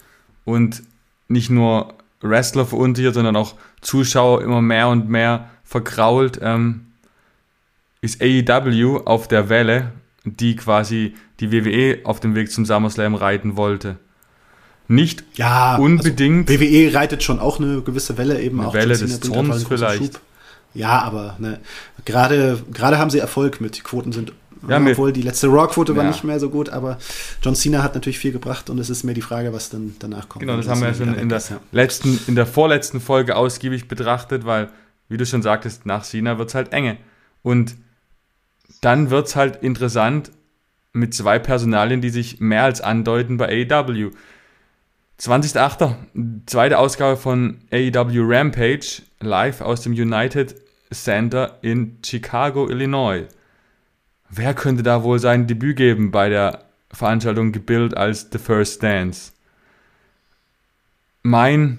und nicht nur Wrestler verunsichert, sondern auch Zuschauer immer mehr und mehr verkrault. Ähm, ist AEW auf der Welle, die quasi die WWE auf dem Weg zum SummerSlam reiten wollte. Nicht ja, unbedingt. Also WWE reitet schon auch eine gewisse Welle eben eine auch. Welle des Zorns vielleicht. Ja, aber ne, gerade gerade haben sie Erfolg mit. Die Quoten sind ja, obwohl die letzte Raw-Quote ja. war nicht mehr so gut, aber John Cena hat natürlich viel gebracht und es ist mehr die Frage, was dann danach kommt. Genau, das haben wir ja schon in der, ja. letzten, in der vorletzten Folge ausgiebig betrachtet, weil, wie du schon sagtest, nach Cena wird es halt enge. Und dann wird es halt interessant mit zwei Personalien, die sich mehr als andeuten bei AEW. 20.8. Zweite Ausgabe von AEW Rampage, live aus dem United Center in Chicago, Illinois. Wer könnte da wohl sein Debüt geben bei der Veranstaltung gebildet als The First Dance? Mein,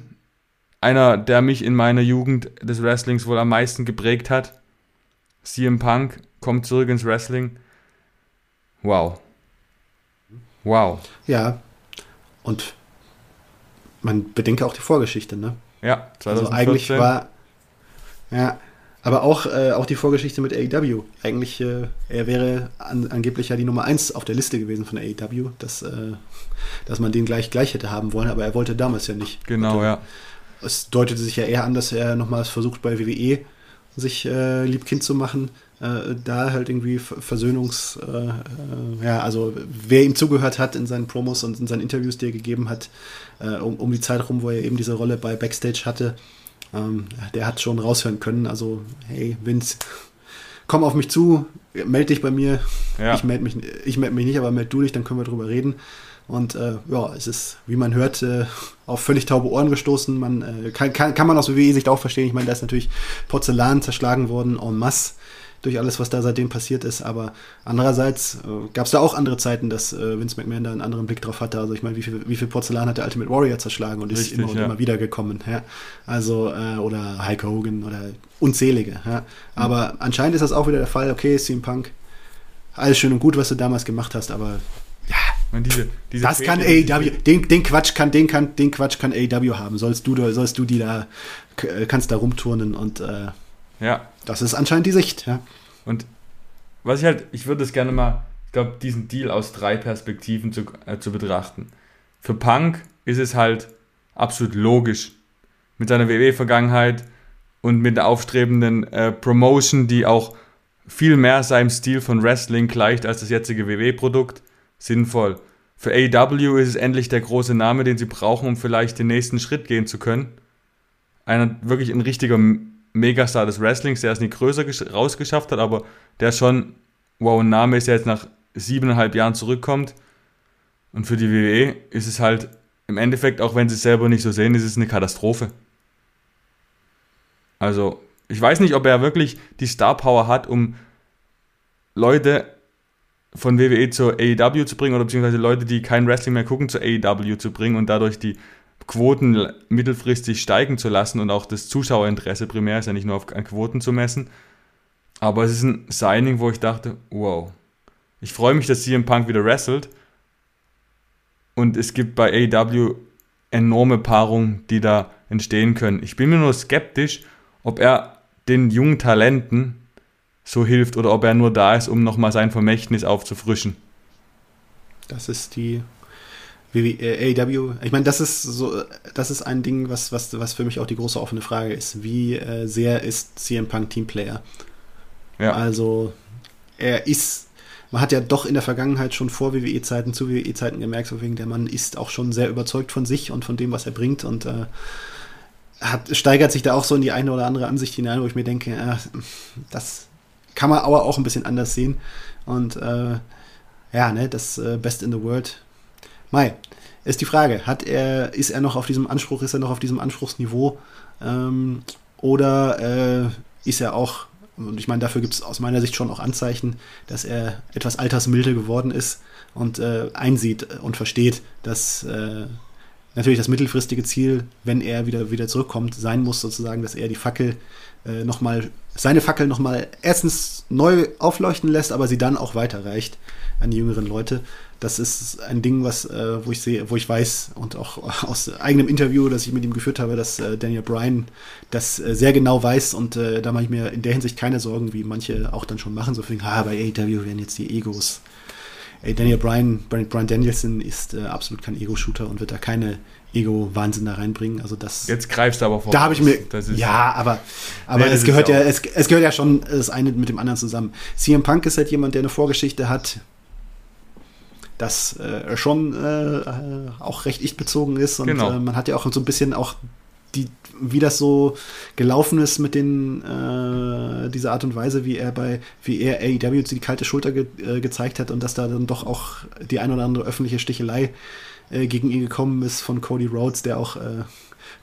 einer, der mich in meiner Jugend des Wrestlings wohl am meisten geprägt hat, CM Punk, kommt zurück ins Wrestling. Wow. Wow. Ja. Und man bedenke auch die Vorgeschichte, ne? Ja, 2014. Also eigentlich war, ja, Aber auch, äh, auch die Vorgeschichte mit AEW. Eigentlich, äh, er wäre an, angeblich ja die Nummer 1 auf der Liste gewesen von AEW, dass, äh, dass man den gleich gleich hätte haben wollen, aber er wollte damals ja nicht. Genau, und, ja. Es deutete sich ja eher an, dass er nochmals versucht bei WWE sich äh, Liebkind zu machen. Äh, da halt irgendwie Versöhnungs, äh, ja, also wer ihm zugehört hat in seinen Promos und in seinen Interviews, die er gegeben hat, um, um die Zeit rum, wo er eben diese Rolle bei Backstage hatte, ähm, der hat schon raushören können. Also, hey, Vince, komm auf mich zu, melde dich bei mir. Ja. Ich melde mich, meld mich nicht, aber meld du dich, dann können wir drüber reden. Und äh, ja, es ist, wie man hört, äh, auf völlig taube Ohren gestoßen. Man äh, kann, kann, kann man aus WWE-Sicht auch verstehen. Ich meine, da ist natürlich Porzellan zerschlagen worden en masse durch alles, was da seitdem passiert ist. Aber andererseits äh, gab es da auch andere Zeiten, dass äh, Vince McMahon da einen anderen Blick drauf hatte. Also ich meine, wie viel, wie viel Porzellan hat der Ultimate Warrior zerschlagen und Richtig, ist immer und ja. immer wieder gekommen. Ja? Also, äh, oder Hulk Hogan oder unzählige. Ja? Aber mhm. anscheinend ist das auch wieder der Fall. Okay, CM Punk, alles schön und gut, was du damals gemacht hast, aber ja, meine, diese, diese das kann AEW, den, den Quatsch kann, den kann, den Quatsch kann AEW haben. Sollst du, sollst du die da, kannst da rumturnen und äh, ja. Das ist anscheinend die Sicht, ja. Und was ich halt, ich würde es gerne mal, ich glaube, diesen Deal aus drei Perspektiven zu, äh, zu betrachten. Für Punk ist es halt absolut logisch. Mit seiner WWE-Vergangenheit und mit der aufstrebenden äh, Promotion, die auch viel mehr seinem Stil von Wrestling gleicht als das jetzige WWE-Produkt, sinnvoll. Für AEW ist es endlich der große Name, den sie brauchen, um vielleicht den nächsten Schritt gehen zu können. Einer wirklich ein richtiger Megastar des Wrestlings, der es nicht größer rausgeschafft hat, aber der schon, wow, ein Name ist, der jetzt nach siebeneinhalb Jahren zurückkommt. Und für die WWE ist es halt im Endeffekt, auch wenn sie es selber nicht so sehen, ist es eine Katastrophe. Also, ich weiß nicht, ob er wirklich die Star Power hat, um Leute von WWE zur AEW zu bringen oder beziehungsweise Leute, die kein Wrestling mehr gucken, zur AEW zu bringen und dadurch die Quoten mittelfristig steigen zu lassen und auch das Zuschauerinteresse primär ist ja nicht nur auf Quoten zu messen. Aber es ist ein Signing, wo ich dachte, wow. Ich freue mich, dass CM Punk wieder wrestelt. Und es gibt bei AEW enorme Paarungen, die da entstehen können. Ich bin mir nur skeptisch, ob er den jungen Talenten so hilft oder ob er nur da ist, um nochmal sein Vermächtnis aufzufrischen. Das ist die äh, AEW, ich meine, das ist so, das ist ein Ding, was, was, was für mich auch die große offene Frage ist. Wie äh, sehr ist CM Punk Teamplayer? Ja. Also, er ist, man hat ja doch in der Vergangenheit schon vor WWE-Zeiten zu WWE-Zeiten gemerkt, so wegen der Mann ist auch schon sehr überzeugt von sich und von dem, was er bringt und äh, hat, steigert sich da auch so in die eine oder andere Ansicht hinein, wo ich mir denke, äh, das kann man aber auch ein bisschen anders sehen. Und äh, ja, ne, das äh, Best in the World Mai, ist die Frage, hat er, ist er noch auf diesem Anspruch, ist er noch auf diesem Anspruchsniveau? Ähm, oder äh, ist er auch, und ich meine, dafür gibt es aus meiner Sicht schon auch Anzeichen, dass er etwas altersmilde geworden ist und äh, einsieht und versteht, dass äh, natürlich das mittelfristige Ziel, wenn er wieder, wieder zurückkommt, sein muss sozusagen, dass er die Fackel äh, nochmal, seine Fackel nochmal erstens neu aufleuchten lässt, aber sie dann auch weiterreicht an die jüngeren Leute. Das ist ein Ding, was, äh, wo ich sehe, wo ich weiß und auch aus eigenem Interview, das ich mit ihm geführt habe, dass äh, Daniel Bryan das äh, sehr genau weiß und äh, da mache ich mir in der Hinsicht keine Sorgen, wie manche auch dann schon machen, so viel, ah, bei AEW werden jetzt die Egos. Ey, Daniel Bryan, Brian Danielson ist äh, absolut kein Ego-Shooter und wird da keine Ego-Wahnsinn da reinbringen. Also das. Jetzt greifst du aber vor. Da habe ich mir. ja, aber, aber nee, es gehört ja, es, es, gehört ja schon das eine mit dem anderen zusammen. CM Punk ist halt jemand, der eine Vorgeschichte hat, das äh, schon äh, auch recht ich-bezogen ist. Und genau. äh, man hat ja auch so ein bisschen auch die, wie das so gelaufen ist mit den äh, dieser Art und Weise, wie er bei, wie er AEW die kalte Schulter ge äh, gezeigt hat und dass da dann doch auch die ein oder andere öffentliche Stichelei äh, gegen ihn gekommen ist von Cody Rhodes, der auch äh,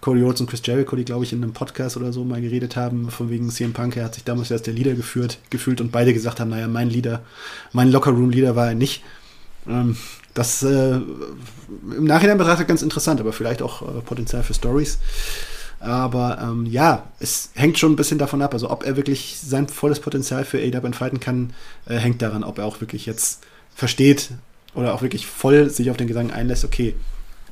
Cody Rhodes und Chris Jericho, die glaube ich in einem Podcast oder so mal geredet haben, von wegen CM Punk, er hat sich damals als der Leader geführt, gefühlt und beide gesagt haben, naja, mein Leader, mein Lockerroom-Leader war er nicht. Ähm, das äh, im Nachhinein betrachtet ganz interessant, aber vielleicht auch äh, Potenzial für Stories. Aber ähm, ja, es hängt schon ein bisschen davon ab. Also ob er wirklich sein volles Potenzial für AW entfalten kann, äh, hängt daran, ob er auch wirklich jetzt versteht oder auch wirklich voll sich auf den Gedanken einlässt, okay,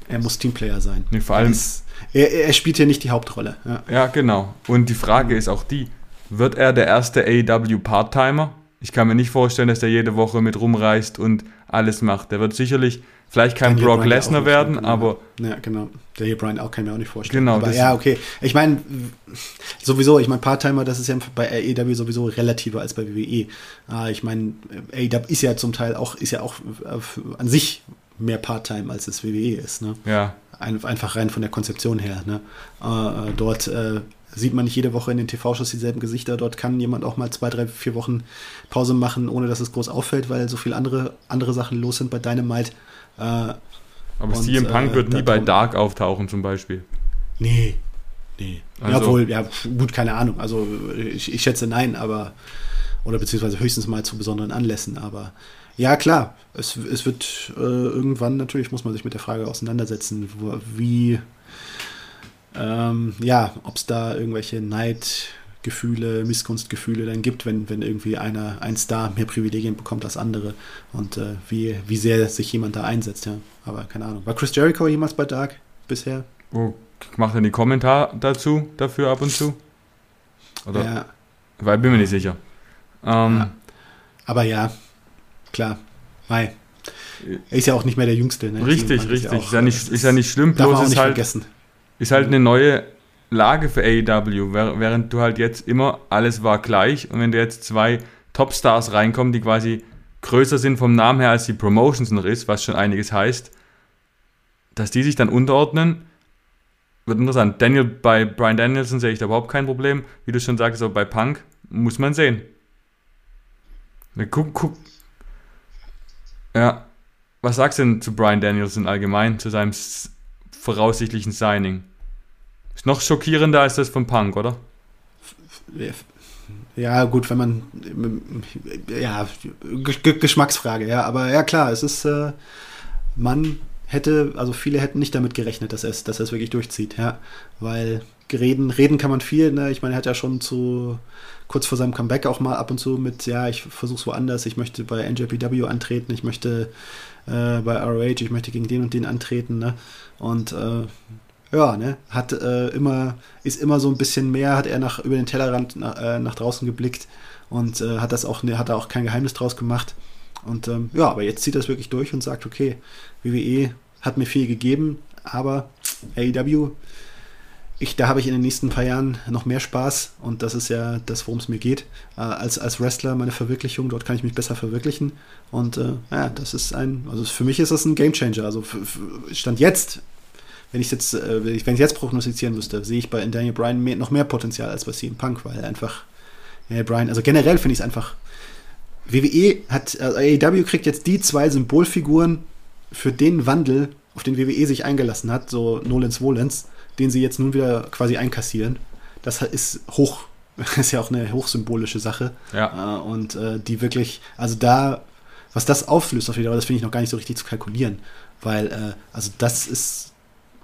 er muss Teamplayer sein. Nee, vor allem. Ist, er, er, spielt hier nicht die Hauptrolle. Ja. ja, genau. Und die Frage ist auch die, wird er der erste AEW Part-Timer. Ich kann mir nicht vorstellen, dass der jede Woche mit rumreist und alles macht. Der wird sicherlich vielleicht kein Brock Lesnar werden, genau. aber. Ja, genau. Der hier Brian auch kann ich mir auch nicht vorstellen. Genau. Aber ja, okay. Ich meine, sowieso, ich meine, Part-Timer, das ist ja bei AEW sowieso relativer als bei WWE. Ah, ich meine, AEW ist ja zum Teil auch, ist ja auch äh, an sich mehr Part-Time als es WWE ist. Ne? Ja. Ein, einfach rein von der Konzeption her. Ne? Äh, dort äh, sieht man nicht jede Woche in den TV-Shows dieselben Gesichter. Dort kann jemand auch mal zwei, drei, vier Wochen Pause machen, ohne dass es groß auffällt, weil so viele andere, andere Sachen los sind bei Dynamite. Äh, Aber CM Punk äh, wird nie bei Dark auftauchen zum Beispiel. Nee. Nee. Also. Ja, wohl, ja, gut, keine Ahnung. Also ich, ich schätze nein, aber oder beziehungsweise höchstens mal zu besonderen Anlässen, aber ja, klar, es, es wird äh, irgendwann natürlich, muss man sich mit der Frage auseinandersetzen, wo, wie, ähm, ja, ob es da irgendwelche Neidgefühle, Missgunstgefühle dann gibt, wenn, wenn irgendwie einer, ein Star mehr Privilegien bekommt als andere und äh, wie, wie sehr sich jemand da einsetzt, ja. Aber keine Ahnung. War Chris Jericho jemals bei Dark bisher? Wo macht er die Kommentar dazu, dafür ab und zu? Oder? Ja. Weil bin mir nicht sicher. Ähm, ja. Aber ja, klar. Mai. Er ist ja auch nicht mehr der Jüngste. Ne? Richtig, richtig. Ist ja, auch, ist ja, nicht, ist ja nicht schlimm, bloß ist halt, vergessen. Ist halt eine neue Lage für AEW, während du halt jetzt immer, alles war gleich und wenn da jetzt zwei Topstars reinkommen, die quasi größer sind vom Namen her, als die Promotions noch ist, was schon einiges heißt, dass die sich dann unterordnen, wird interessant. Daniel, bei Brian Danielson sehe ich da überhaupt kein Problem. Wie du schon sagst, aber bei Punk muss man sehen. Guck, guck, ja. Was sagst du denn zu Brian Danielson allgemein, zu seinem voraussichtlichen Signing? Ist noch schockierender als das von Punk, oder? Ja, gut, wenn man. Ja, Geschmacksfrage, ja. Aber ja, klar, es ist. Äh, man hätte, also viele hätten nicht damit gerechnet, dass er es, dass er es wirklich durchzieht, ja. Weil reden, reden kann man viel, ne? Ich meine, er hat ja schon zu kurz vor seinem Comeback auch mal ab und zu mit, ja, ich versuche es woanders, ich möchte bei NJPW antreten, ich möchte äh, bei ROH, ich möchte gegen den und den antreten, ne? Und äh, ja, ne, hat äh, immer, ist immer so ein bisschen mehr, hat er nach über den Tellerrand nach, äh, nach draußen geblickt und äh, hat das auch, ne, hat da auch kein Geheimnis draus gemacht. Und ähm, ja, aber jetzt zieht es wirklich durch und sagt, okay, WWE hat mir viel gegeben, aber AEW ich, da habe ich in den nächsten paar Jahren noch mehr Spaß und das ist ja das, worum es mir geht. Äh, als, als Wrestler meine Verwirklichung, dort kann ich mich besser verwirklichen. Und äh, ja, das ist ein, also für mich ist das ein Gamechanger. Also für, für Stand jetzt, wenn ich jetzt, äh, wenn ich jetzt prognostizieren müsste, sehe ich bei Daniel Bryan mehr, noch mehr Potenzial als bei CM Punk, weil einfach Daniel Bryan, also generell finde ich es einfach, WWE hat, also AEW kriegt jetzt die zwei Symbolfiguren für den Wandel, auf den WWE sich eingelassen hat, so Nolens Wolens den sie jetzt nun wieder quasi einkassieren. Das ist hoch, ist ja auch eine hochsymbolische Sache. Ja. Äh, und äh, die wirklich, also da, was das auflöst auf jeden Fall, das finde ich noch gar nicht so richtig zu kalkulieren. Weil, äh, also das ist,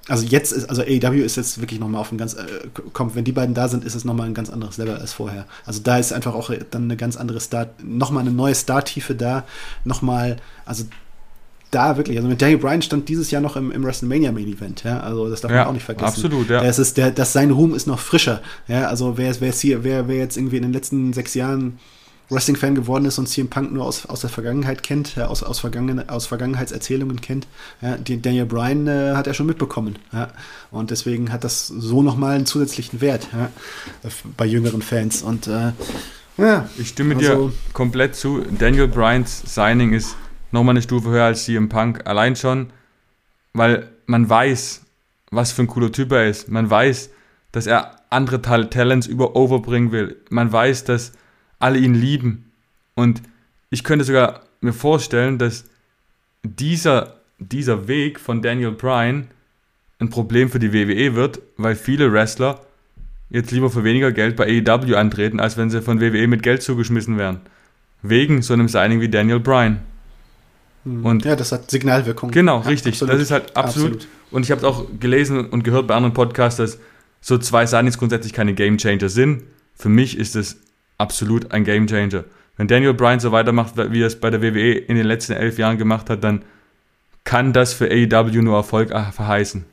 also jetzt ist, also AEW ist jetzt wirklich nochmal auf ein ganz, äh, kommt, wenn die beiden da sind, ist es nochmal ein ganz anderes Level als vorher. Also da ist einfach auch dann eine ganz andere Star, nochmal eine neue Startiefe da, nochmal, also da wirklich, also mit Daniel Bryan stand dieses Jahr noch im, im WrestleMania Main Event, ja, also das darf ja, man auch nicht vergessen. Absolut, ja. Das ist der, das, sein Ruhm ist noch frischer, ja, also wer, wer, hier, wer, wer jetzt irgendwie in den letzten sechs Jahren Wrestling-Fan geworden ist und CM Punk nur aus, aus der Vergangenheit kennt, ja, aus, aus, Vergangen, aus Vergangenheitserzählungen kennt, ja, die Daniel Bryan äh, hat er schon mitbekommen. Ja, und deswegen hat das so nochmal einen zusätzlichen Wert ja, bei jüngeren Fans. Und äh, ja, ich stimme also, dir komplett zu. Daniel Bryans Signing ist nochmal eine Stufe höher als CM Punk. Allein schon, weil man weiß, was für ein cooler Typ er ist. Man weiß, dass er andere Tal Talents über overbringen will. Man weiß, dass alle ihn lieben. Und ich könnte sogar mir vorstellen, dass dieser, dieser Weg von Daniel Bryan ein Problem für die WWE wird, weil viele Wrestler jetzt lieber für weniger Geld bei AEW antreten, als wenn sie von WWE mit Geld zugeschmissen werden. Wegen so einem Signing wie Daniel Bryan. Hm. Und ja, das hat Signalwirkung. Genau, ja, richtig. Absolut. Das ist halt absolut. absolut. Und ich habe es auch gelesen und gehört bei anderen Podcasts, dass so zwei Signings grundsätzlich keine Game Changer sind. Für mich ist es absolut ein Game Changer. Wenn Daniel Bryan so weitermacht, wie er es bei der WWE in den letzten elf Jahren gemacht hat, dann kann das für AEW nur Erfolg äh, verheißen.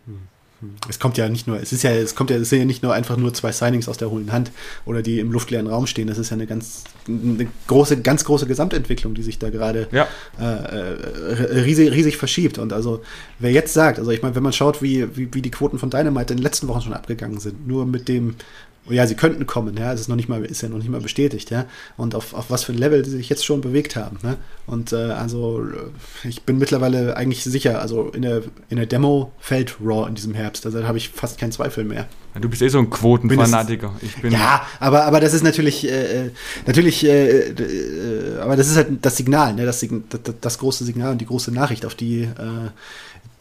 Es kommt ja nicht nur, es ist ja, es kommt ja, es sind ja nicht nur einfach nur zwei Signings aus der hohlen Hand oder die im luftleeren Raum stehen. Das ist ja eine ganz, eine große, ganz große Gesamtentwicklung, die sich da gerade Ja. äh, äh, riesig, riesig verschiebt. Und also, wer jetzt sagt, also ich meine, wenn man schaut, wie, wie, wie die Quoten von Dynamite in den letzten Wochen schon abgegangen sind, nur mit dem, ja, sie könnten kommen, ja, es ist noch nicht mal, ist ja noch nicht mal bestätigt, ja, und auf, auf was für ein Level sie sich jetzt schon bewegt haben, ne? Und äh, also, ich bin mittlerweile eigentlich sicher, also in der, in der Demo fällt Raw in diesem Herbst, also da habe ich fast keinen Zweifel mehr. Du bist eh so ein Quotenfanatiker. Ich bin Ja, aber, aber das ist natürlich, äh, äh, natürlich, äh, äh, aber das ist halt das Signal, ne? das, das, das große Signal und die große Nachricht, auf die, äh,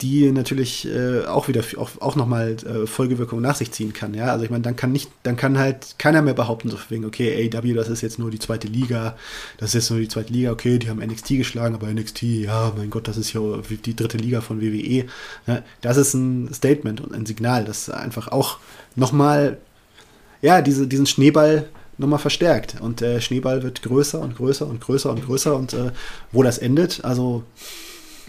die natürlich äh, auch wieder auch, auch nochmal äh, Folgewirkungen nach sich ziehen kann. Ja, also ich meine, dann kann nicht, dann kann halt keiner mehr behaupten, so wegen, okay, AEW, das ist jetzt nur die zweite Liga, das ist jetzt nur die zweite Liga, okay, die haben NXT geschlagen, aber NXT, ja, mein Gott, das ist ja die dritte Liga von WWE. Ja, das ist ein Statement und ein Signal, das einfach auch nochmal ja, diese, diesen Schneeball nochmal verstärkt. Und der Schneeball wird größer und größer und größer und größer. Und äh, wo das endet, also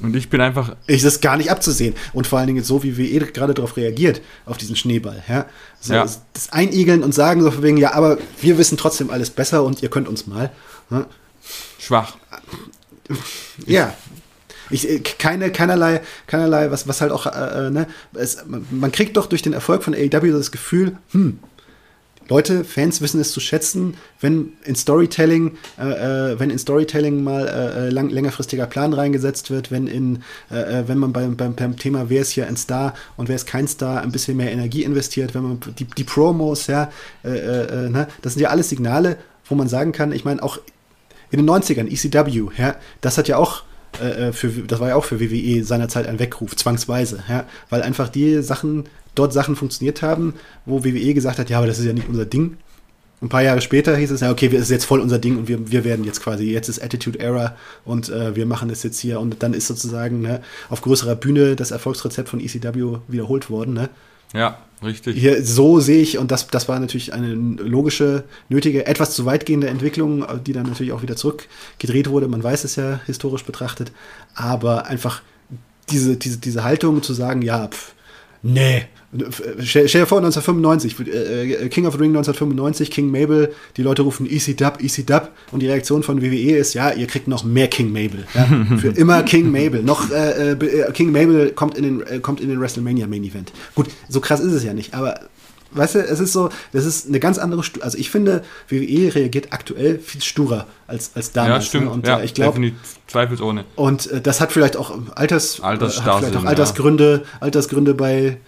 und ich bin einfach ist es gar nicht abzusehen. Und vor allen Dingen so, wie wir eh gerade darauf reagiert, auf diesen Schneeball. Ja? So, Ja. Das, das Einigeln und sagen so von wegen, ja, aber wir wissen trotzdem alles besser und ihr könnt uns mal. Ja. schwach. Ja. Ich, äh, keine, keinerlei, keinerlei, was, was halt auch, äh, äh, ne, es, man, man kriegt doch durch den Erfolg von AEW das Gefühl, hm, Leute, Fans wissen es zu schätzen, wenn in Storytelling, äh, äh, wenn in Storytelling mal äh, äh, lang, längerfristiger Plan reingesetzt wird, wenn in, äh, äh, wenn man beim, beim, beim Thema, wer ist hier ein Star und wer ist kein Star, ein bisschen mehr Energie investiert, wenn man die, die Promos, ja, ne, das sind ja alles Signale, wo man sagen kann, ich meine, auch in den 90ern, ECW, ja, das hat ja auch für, das war ja auch für WWE seinerzeit ein Weckruf, zwangsweise, ja, weil einfach die Sachen, dort Sachen funktioniert haben, wo WWE gesagt hat, ja, aber das ist ja nicht unser Ding. Ein paar Jahre später hieß es, ja, okay, das ist jetzt voll unser Ding und wir, wir werden jetzt quasi, jetzt ist Attitude Era und äh, wir machen das jetzt hier und dann ist sozusagen ne, auf größerer Bühne das Erfolgsrezept von ECW wiederholt worden. Ne? Ja, richtig. Hier, so sehe ich, und das, das war natürlich eine logische, nötige, etwas zu weitgehende Entwicklung, die dann natürlich auch wieder zurückgedreht wurde. Man weiß es ja historisch betrachtet. Aber einfach diese, diese, diese Haltung zu sagen, ja, pf, nee. Stell, stell dir vor, 1995, äh, King of the Ring 1995, King Mabel, die Leute rufen Easy Dub, Easy Dub und die Reaktion von WWE ist, ja, ihr kriegt noch mehr King Mabel. Ja? Für immer King Mabel. Noch äh, äh, King Mabel kommt in den, äh, kommt in den WrestleMania Main Event. Gut, so krass ist es ja nicht, aber weißt du, es ist so, das ist eine ganz andere, Stu also ich finde, WWE reagiert aktuell viel sturer als, als damals. ja, stimmt. Ne? Und ja, äh, ich glaube, zweifelsohne. und äh, das hat vielleicht auch Alters, äh, auch ja. Altersgründe, Altersgründe bei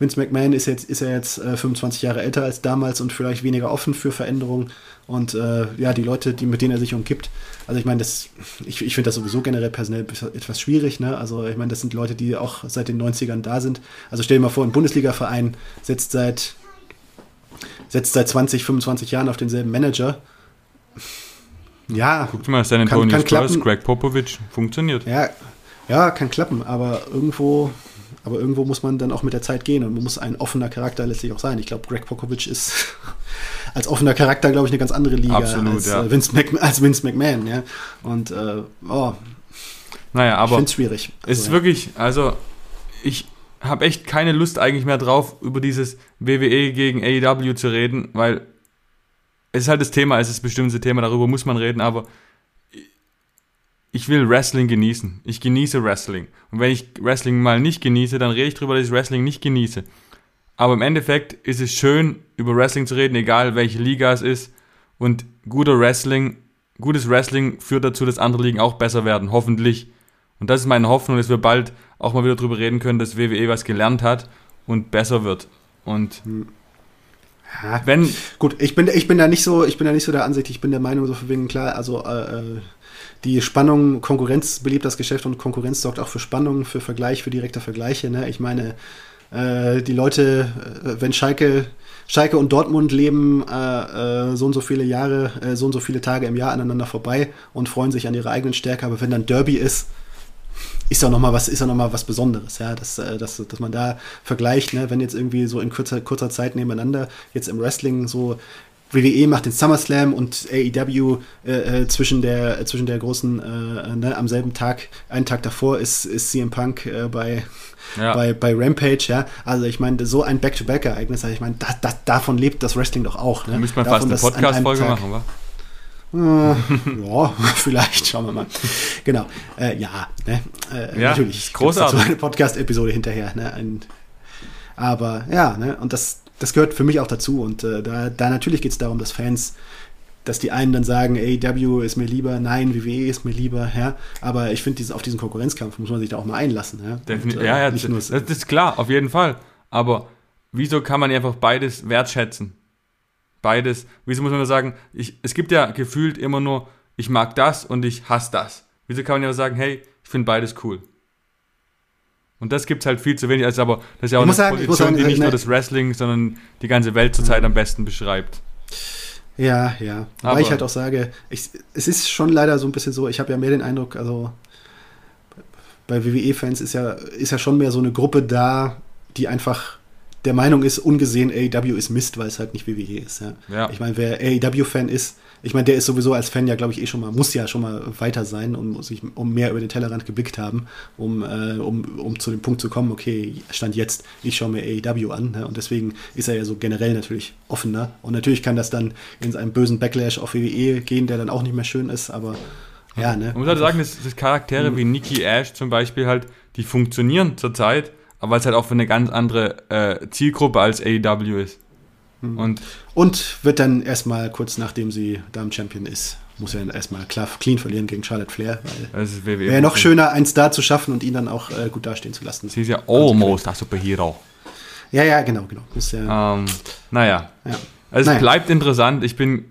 Vince McMahon ist jetzt, ist er jetzt äh, 25 Jahre älter als damals und vielleicht weniger offen für Veränderungen. Und äh, ja, die Leute, die, mit denen er sich umgibt, also ich meine, das, ich, ich finde das sowieso generell personell etwas schwierig, ne? Also ich meine, das sind Leute, die auch seit den 90ern da sind. Also stell dir mal vor, ein Bundesliga-Verein setzt seit setzt seit 20, 25 Jahren auf denselben Manager. Ja, Guck dir mal, San Kann- Antonio kann Spurs, klappen. Greg Popovich, funktioniert. Ja, ja, kann klappen, aber irgendwo, aber irgendwo muss man dann auch mit der Zeit gehen und man muss ein offener Charakter letztlich auch sein. Ich glaube, Greg Popovich ist als offener Charakter, glaube ich, eine ganz andere Liga Absolut, als, ja. äh, Vince Mc, als Vince McMahon, ja. Und äh, oh, Naja, ich aber finde es schwierig. es ist Also, wirklich, also ich habe echt keine Lust eigentlich mehr drauf, über dieses WWE gegen AEW zu reden, weil es ist halt das Thema, es ist das bestimmte Thema, darüber muss man reden, aber ich will Wrestling genießen. Ich genieße Wrestling. Und wenn ich Wrestling mal nicht genieße, dann rede ich darüber, dass ich Wrestling nicht genieße. Aber im Endeffekt ist es schön, über Wrestling zu reden, egal welche Liga es ist. Und guter Wrestling, gutes Wrestling führt dazu, dass andere Ligen auch besser werden, hoffentlich. Und das ist meine Hoffnung, dass wir bald auch mal wieder darüber reden können, dass WWE was gelernt hat und besser wird. Und ja, wenn, Gut, ich bin, ich bin da nicht so, ich bin da nicht so der Ansicht, ich bin der Meinung, so von wegen, klar, also äh, äh, die Spannung, Konkurrenz belebt das Geschäft und Konkurrenz sorgt auch für Spannung, für Vergleich, für direkte Vergleiche. Ne? Ich meine, äh, die Leute, äh, wenn Schalke, Schalke und Dortmund leben äh, äh, so und so viele Jahre, äh, so und so viele Tage im Jahr aneinander vorbei und freuen sich an ihrer eigenen Stärke, aber wenn dann Derby ist, ist ja noch mal was ist ja noch mal was Besonderes, ja, dass, äh, dass, dass man da vergleicht, ne, wenn jetzt irgendwie so in kurzer, kurzer Zeit nebeneinander jetzt im Wrestling so WWE macht den SummerSlam und AEW äh, äh, zwischen der zwischen der großen äh, ne, am selben Tag einen Tag davor ist ist CM Punk äh, bei ja. bei, bei Rampage, ja. Also ich meine, so ein Back-to-Back-Ereignis, also ich meine, das, das, davon lebt das Wrestling doch auch. Ne? Da müsste man fast eine Podcast-Folge machen, wa? Äh, ja, vielleicht, schauen wir mal. Genau, äh, ja, ne? Äh, ja, natürlich. Großartig. So eine Podcast-Episode hinterher. Ne? Ein, aber ja, ne? und das, das gehört für mich auch dazu. Und äh, da, da natürlich geht es darum, dass Fans, dass die einen dann sagen, AEW ist mir lieber, nein, WWE ist mir lieber, ja. Aber ich finde, auf diesen Konkurrenzkampf muss man sich da auch mal einlassen. Ja, Definitiv. ja, ja, nicht das, das ist klar, auf jeden Fall. Aber wieso kann man einfach beides wertschätzen? Beides. Wieso muss man nur sagen, ich, es gibt ja gefühlt immer nur, ich mag das und ich hasse das. Wieso kann man ja sagen, hey, ich finde beides cool? Und das gibt es halt viel zu wenig. Also, aber das ist ja auch eine sagen, Position, sagen, die nicht ne, nur das Wrestling, sondern die ganze Welt zurzeit am besten beschreibt. Ja, ja. Aber Weil ich halt auch sage, ich, es ist schon leider so ein bisschen so, ich habe ja mehr den Eindruck, also bei WWE-Fans ist ja, ist ja schon mehr so eine Gruppe da, die einfach der Meinung ist, ungesehen AEW ist Mist, weil es halt nicht WWE ist. Ja. ja. Ich meine, wer AEW-Fan ist, ich meine, der ist sowieso als Fan ja, glaube ich, eh schon mal, muss ja schon mal weiter sein und muss sich um mehr über den Tellerrand geblickt haben, um, äh, um, um zu dem Punkt zu kommen, okay, stand jetzt, ich schaue mir AEW an. Ne? Und deswegen ist er ja so generell natürlich offener. Und natürlich kann das dann in einem bösen Backlash auf WWE gehen, der dann auch nicht mehr schön ist, aber ja, ne? Man muss halt sagen, dass, dass Charaktere mhm. wie Nikki Ash zum Beispiel halt, die funktionieren zurzeit, aber weil es halt auch für eine ganz andere äh, Zielgruppe als AEW ist. Mhm. Und, und wird dann erstmal kurz nachdem sie Damen-Champion ist, muss er dann erstmal klar, clean verlieren gegen Charlotte Flair. Wäre ja noch schöner, einen Star zu schaffen und ihn dann auch äh, gut dastehen zu lassen. Sie ist ja almost a Superhero. Ja, ja, genau, genau. Ist ja, ähm, naja. Ja. Also naja. es bleibt interessant. Ich bin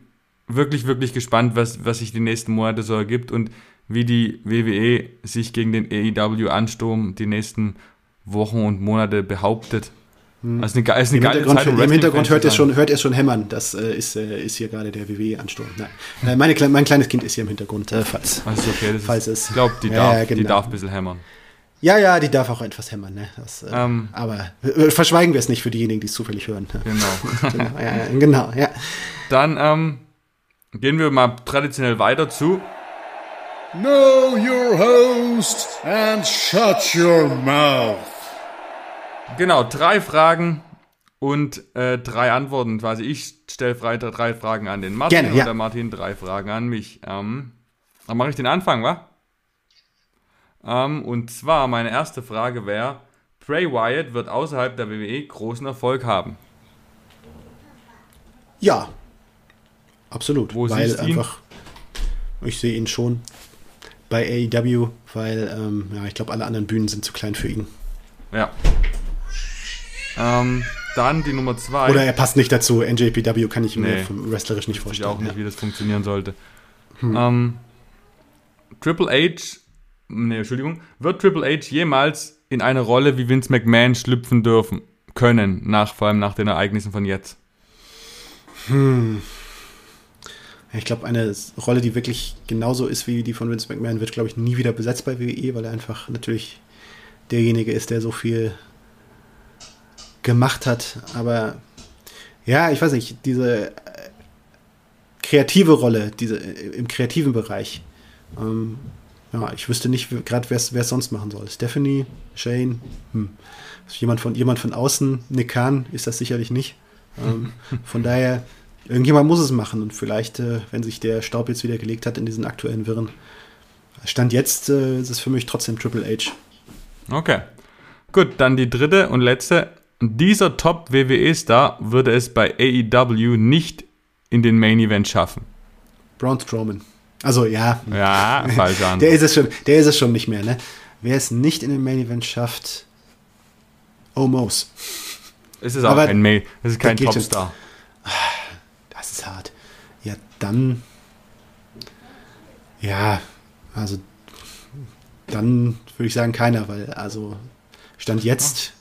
wirklich, wirklich gespannt, was, was sich die nächsten Monate so ergibt und wie die WWE sich gegen den AEW-Ansturm die nächsten Wochen und Monate behauptet. Hm. Also eine, ist eine Im geile Hintergrund, Zeit, um Im Hintergrund hört ihr, schon, hört ihr schon hämmern. Das äh, ist, äh, ist hier gerade der WWE-Ansturm. Äh, meine, mein kleines Kind ist hier im Hintergrund, äh, falls, also okay, falls ist, es. Ich glaube, die, darf, genau. die darf ein bisschen hämmern. Ja, ja, die darf auch etwas hämmern. Ne? Das, äh, ähm, aber äh, verschweigen wir es nicht für diejenigen, die es zufällig hören. Genau. genau, ja, genau, ja. Dann ähm, gehen wir mal traditionell weiter zu Know your host and shut your mouth. Genau, drei Fragen und äh, drei Antworten. Quasi ich stelle drei Fragen an den Martin Gerne, ja. und der Martin drei Fragen an mich. Ähm, dann mache ich den Anfang, wa? Ähm, und zwar meine erste Frage wäre: Bray Wyatt wird außerhalb der WWE großen Erfolg haben. Ja, absolut. Wo weil einfach, ihn? ich sehe ihn schon bei AEW, weil ähm, ja, ich glaube, alle anderen Bühnen sind zu klein für ihn. Ja, ähm, dann die Nummer zwei. Oder er passt nicht dazu. NJPW kann ich mir nee, wrestlerisch nicht vorstellen. Ich auch nicht, ja. wie das funktionieren sollte. Hm. Ähm, Triple H, nee, Entschuldigung, wird Triple H jemals in eine Rolle wie Vince McMahon schlüpfen dürfen können, nach, vor allem nach den Ereignissen von jetzt? Hm. Ich glaube, eine Rolle, die wirklich genauso ist wie die von Vince McMahon, wird, glaube ich, nie wieder besetzt bei WWE, weil er einfach natürlich derjenige ist, der so viel gemacht hat. Aber ja, ich weiß nicht, diese äh, kreative Rolle, diese äh, im kreativen Bereich. Ähm, ja, ich wüsste nicht gerade, wer es sonst machen soll. Stephanie, Shane, hm. jemand von jemand von außen, Nick Khan ist das sicherlich nicht. Ähm, von daher, irgendjemand muss es machen und vielleicht, äh, wenn sich der Staub jetzt wieder gelegt hat in diesen aktuellen Wirren, Stand jetzt äh, ist es für mich trotzdem Triple H. Okay. Gut, dann die dritte und letzte. Dieser Top-WWE-Star würde es bei AEW nicht in den Main Event schaffen. Braun Strowman. Also ja. Ja, falsch an. Der ist es schon, der ist es schon nicht mehr, ne? Wer es nicht in den Main Event schafft, Omos. Es ist auch Aber kein Main, es ist kein Topstar. Das ist hart. Ja, dann. Ja, also dann würde ich sagen keiner, weil also Stand jetzt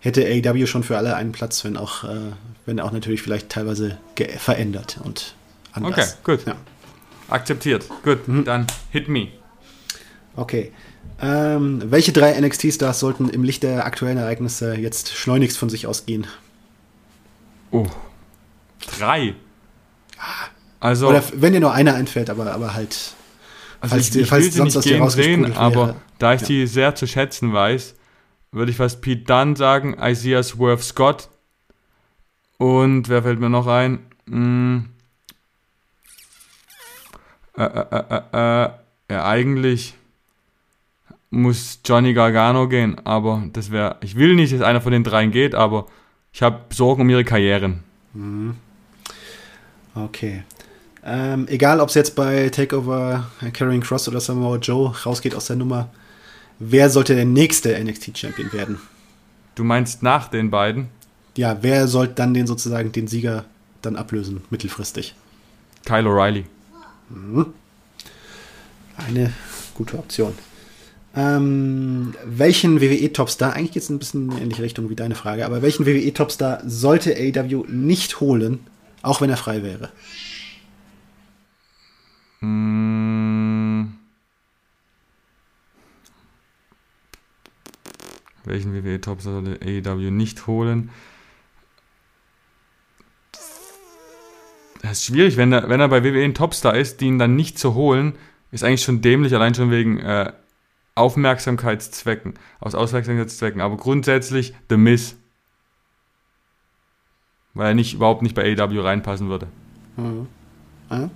hätte AEW schon für alle einen Platz, wenn auch, äh, wenn auch natürlich vielleicht teilweise verändert und anders. Okay, gut. Ja. Akzeptiert. Gut, mhm. dann hit me. Okay. Ähm, welche drei NXT-Stars sollten im Licht der aktuellen Ereignisse jetzt schleunigst von sich ausgehen? Oh. Drei. Also, Oder wenn dir nur einer einfällt, aber, aber halt. also falls ich, die- ich falls will sie sonst nicht gehen sehen, aber wäre. da ich Ja. die sehr zu schätzen weiß, würde ich fast Pete Dunn sagen, Isaiah Swerve Scott. Und wer fällt mir noch ein? Hm. Äh, äh, äh, äh, äh, ja, eigentlich muss Johnny Gargano gehen, aber das wäre, ich will nicht, dass einer von den dreien geht, aber ich habe Sorgen um ihre Karrieren. Okay. Ähm, egal, ob es jetzt bei Takeover äh, Karrion Cross oder Samoa Joe rausgeht aus der Nummer, wer sollte der nächste NXT-Champion werden? Du meinst nach den beiden? Ja, wer sollte dann den sozusagen den Sieger dann ablösen, mittelfristig? Kyle O'Reilly. Eine gute Option. Ähm, welchen WWE-Topstar, eigentlich geht es ein bisschen in ähnliche Richtung wie deine Frage, aber welchen WWE-Topstar sollte AEW nicht holen, auch wenn er frei wäre? Hm. Welchen WWE-Top sollte AEW nicht holen? Das ist schwierig, wenn er, wenn er bei WWE ein Topstar ist, die ihn dann nicht zu holen, ist eigentlich schon dämlich, allein schon wegen äh, Aufmerksamkeitszwecken, aus Aufmerksamkeitszwecken. Aber grundsätzlich The Miz. Weil er nicht, überhaupt nicht bei AEW reinpassen würde. Ah, Ja,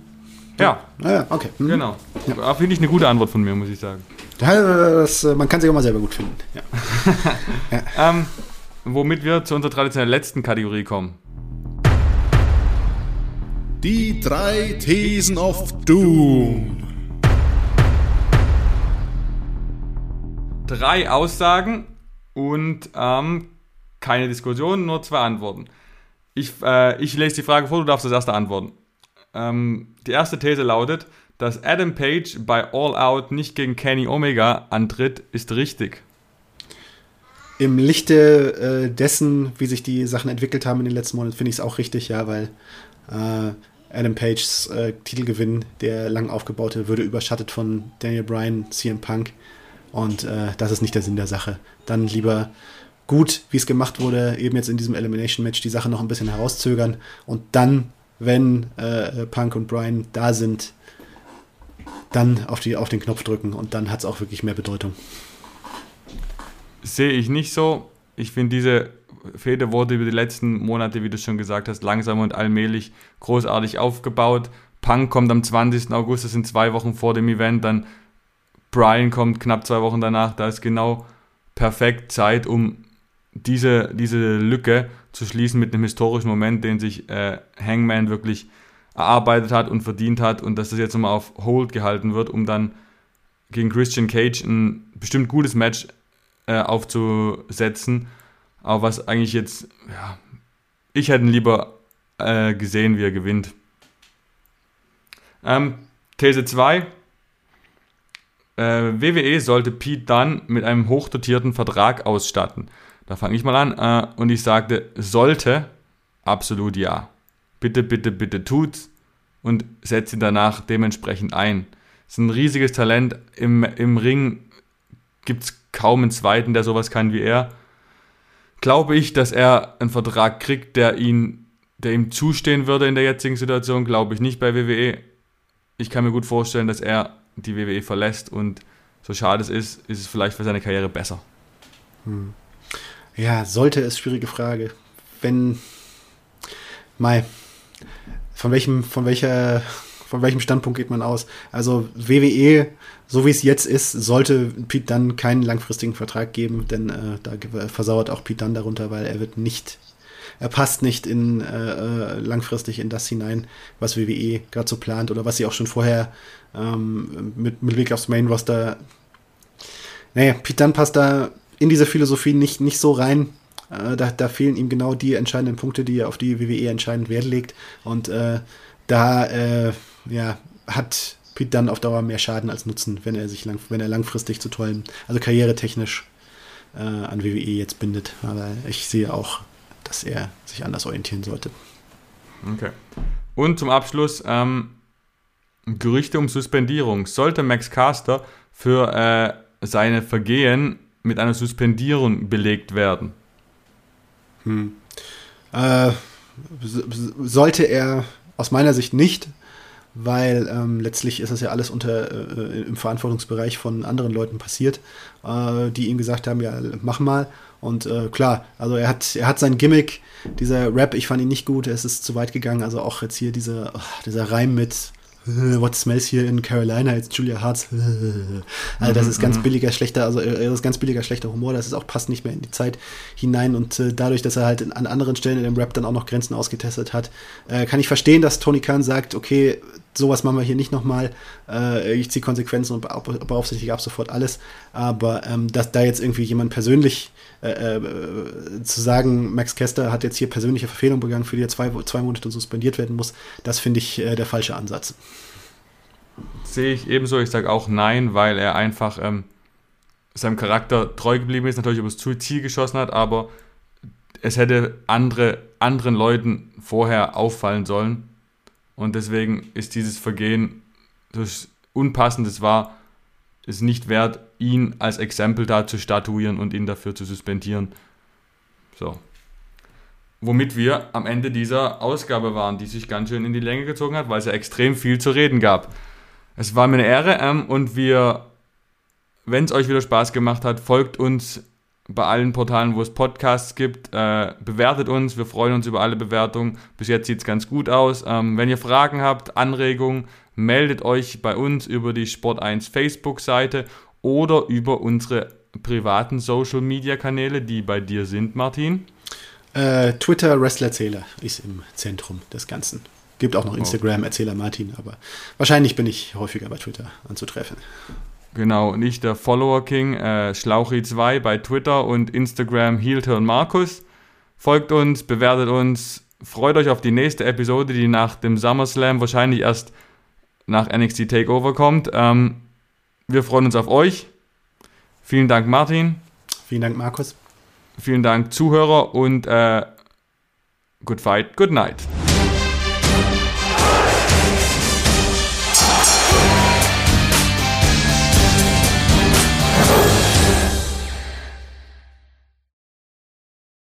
ah, okay. Hm. genau. Ja. Finde ich eine gute Antwort von mir, muss ich sagen. Ja, Das, äh, man kann sich auch mal selber gut finden. Ja. Ähm, womit wir zu unserer traditionellen letzten Kategorie kommen. Die drei Thesen of Doom. Drei Aussagen und ähm, keine Diskussion, nur zwei Antworten. Ich, äh, ich lese die Frage vor, du darfst das erste antworten. Ähm, die erste These lautet, dass Adam Page bei All Out nicht gegen Kenny Omega antritt, ist richtig. Im Lichte äh, dessen, wie sich die Sachen entwickelt haben in den letzten Monaten, finde ich es auch richtig, ja, weil äh, Adam Pages äh, Titelgewinn, der lang aufgebaute, würde überschattet von Daniel Bryan, CM Punk. Und äh, das ist nicht der Sinn der Sache. Dann lieber gut, wie es gemacht wurde, eben jetzt in diesem Elimination Match die Sache noch ein bisschen herauszögern und dann, wenn äh, Punk und Bryan da sind, dann auf, die, auf den Knopf drücken und dann hat es auch wirklich mehr Bedeutung. Sehe ich nicht so. Ich finde, diese Fehde wurde über die letzten Monate, wie du schon gesagt hast, langsam und allmählich großartig aufgebaut. Punk kommt am 20. August, das sind zwei Wochen vor dem Event. Dann Brian kommt knapp zwei Wochen danach. Da ist genau perfekt Zeit, um diese, diese Lücke zu schließen mit einem historischen Moment, den sich äh, Hangman wirklich erarbeitet hat und verdient hat. Und dass das jetzt nochmal auf Hold gehalten wird, um dann gegen Christian Cage ein bestimmt gutes Match äh, aufzusetzen. Aber was eigentlich jetzt, ja, ich hätte ihn lieber äh, gesehen, wie er gewinnt. Ähm, These 2. Äh, WWE sollte Pete Dunne mit einem hochdotierten Vertrag ausstatten. Da fange ich mal an. Äh, und ich sagte, sollte, absolut ja. Bitte, bitte, bitte tut's und setzt ihn danach dementsprechend ein. Ist ein riesiges Talent. Im, im Ring gibt es kaum einen zweiten, der sowas kann wie er. Glaube ich, dass er einen Vertrag kriegt, der ihn, der ihm zustehen würde in der jetzigen Situation, glaube ich nicht bei WWE. Ich kann mir gut vorstellen, dass er die WWE verlässt und so schade es ist, ist es vielleicht für seine Karriere besser. Ja, sollte ist schwierige Frage. Wenn Mai, von welchem, von welcher, von welchem Standpunkt geht man aus? Also WWE, so wie es jetzt ist, sollte Pete dann keinen langfristigen Vertrag geben, denn äh, da versauert auch Pete dann darunter, weil er wird nicht, er passt nicht in äh, äh, langfristig in das hinein, was WWE gerade so plant oder was sie auch schon vorher ähm, mit, mit Blick aufs Main Roster naja, Pete Dunne passt da in diese Philosophie nicht, nicht so rein. Äh, da, da fehlen ihm genau die entscheidenden Punkte, die er auf die WWE entscheidend Wert legt. Und äh, da äh, ja, hat Pete Dunne auf Dauer mehr Schaden als Nutzen, wenn er sich lang, wenn er langfristig zu tollen, also karrieretechnisch äh, an WWE jetzt bindet. Aber ich sehe auch, dass er sich anders orientieren sollte. Okay. Und zum Abschluss ähm, Gerüchte um Suspendierung. Sollte Max Caster für äh, seine Vergehen mit einer Suspendierung belegt werden? Äh, s- s- sollte er aus meiner Sicht nicht, weil ähm, letztlich ist das ja alles unter äh, im Verantwortungsbereich von anderen Leuten passiert, äh, die ihm gesagt haben, ja, mach mal. Und äh, klar, also er hat, er hat sein Gimmick, dieser Rap, ich fand ihn nicht gut, es ist zu weit gegangen. Also auch jetzt hier diese, oh, dieser Reim mit What smells here in Carolina? It's Julia Hartz. Also das ist ganz mhm. billiger, schlechter, also äh, das ist ganz billiger, schlechter Humor. Das ist auch passt nicht mehr in die Zeit hinein. Und äh, dadurch, dass er halt an anderen Stellen in dem Rap dann auch noch Grenzen ausgetestet hat, äh, kann ich verstehen, dass Tony Khan sagt, okay, sowas machen wir hier nicht nochmal. Äh, ich ziehe Konsequenzen und beaufsichtige ab sofort alles. Aber ähm, dass da jetzt irgendwie jemand persönlich äh, äh, zu sagen, Max Kester hat jetzt hier persönliche Verfehlung begangen, für die er zwei, zwei Monate suspendiert werden muss, das finde ich äh, der falsche Ansatz. Sehe ich ebenso. Ich sage auch nein, weil er einfach ähm, seinem Charakter treu geblieben ist, natürlich übers Ziel geschossen hat, aber es hätte andere, anderen Leuten vorher auffallen sollen. Und deswegen ist dieses Vergehen, so unpassend es war, es nicht wert, ihn als Exempel da zu statuieren und ihn dafür zu suspendieren. So. Womit wir am Ende dieser Ausgabe waren, die sich ganz schön in die Länge gezogen hat, weil es ja extrem viel zu reden gab. Es war mir eine Ehre ähm, und wir, wenn es euch wieder Spaß gemacht hat, folgt uns bei allen Portalen, wo es Podcasts gibt. Äh, bewertet uns, wir freuen uns über alle Bewertungen. Bis jetzt sieht es ganz gut aus. Ähm, wenn ihr Fragen habt, Anregungen, meldet euch bei uns über die Sport1 Facebook-Seite oder über unsere privaten Social Media Kanäle, die bei dir sind, Martin? Äh, Twitter Wrestlerzähler ist im Zentrum des Ganzen. Gibt auch noch Instagram Erzähler Martin, aber wahrscheinlich bin ich häufiger bei Twitter anzutreffen. Genau, nicht der Follower King, äh, Schlauchi2 bei Twitter und Instagram Heelturn Markus. Folgt uns, bewertet uns, freut euch auf die nächste Episode, die nach dem SummerSlam wahrscheinlich erst nach NXT Takeover kommt. Ähm, wir freuen uns auf euch. Vielen Dank, Martin. Vielen Dank, Markus. Vielen Dank, Zuhörer und äh, good fight, good night.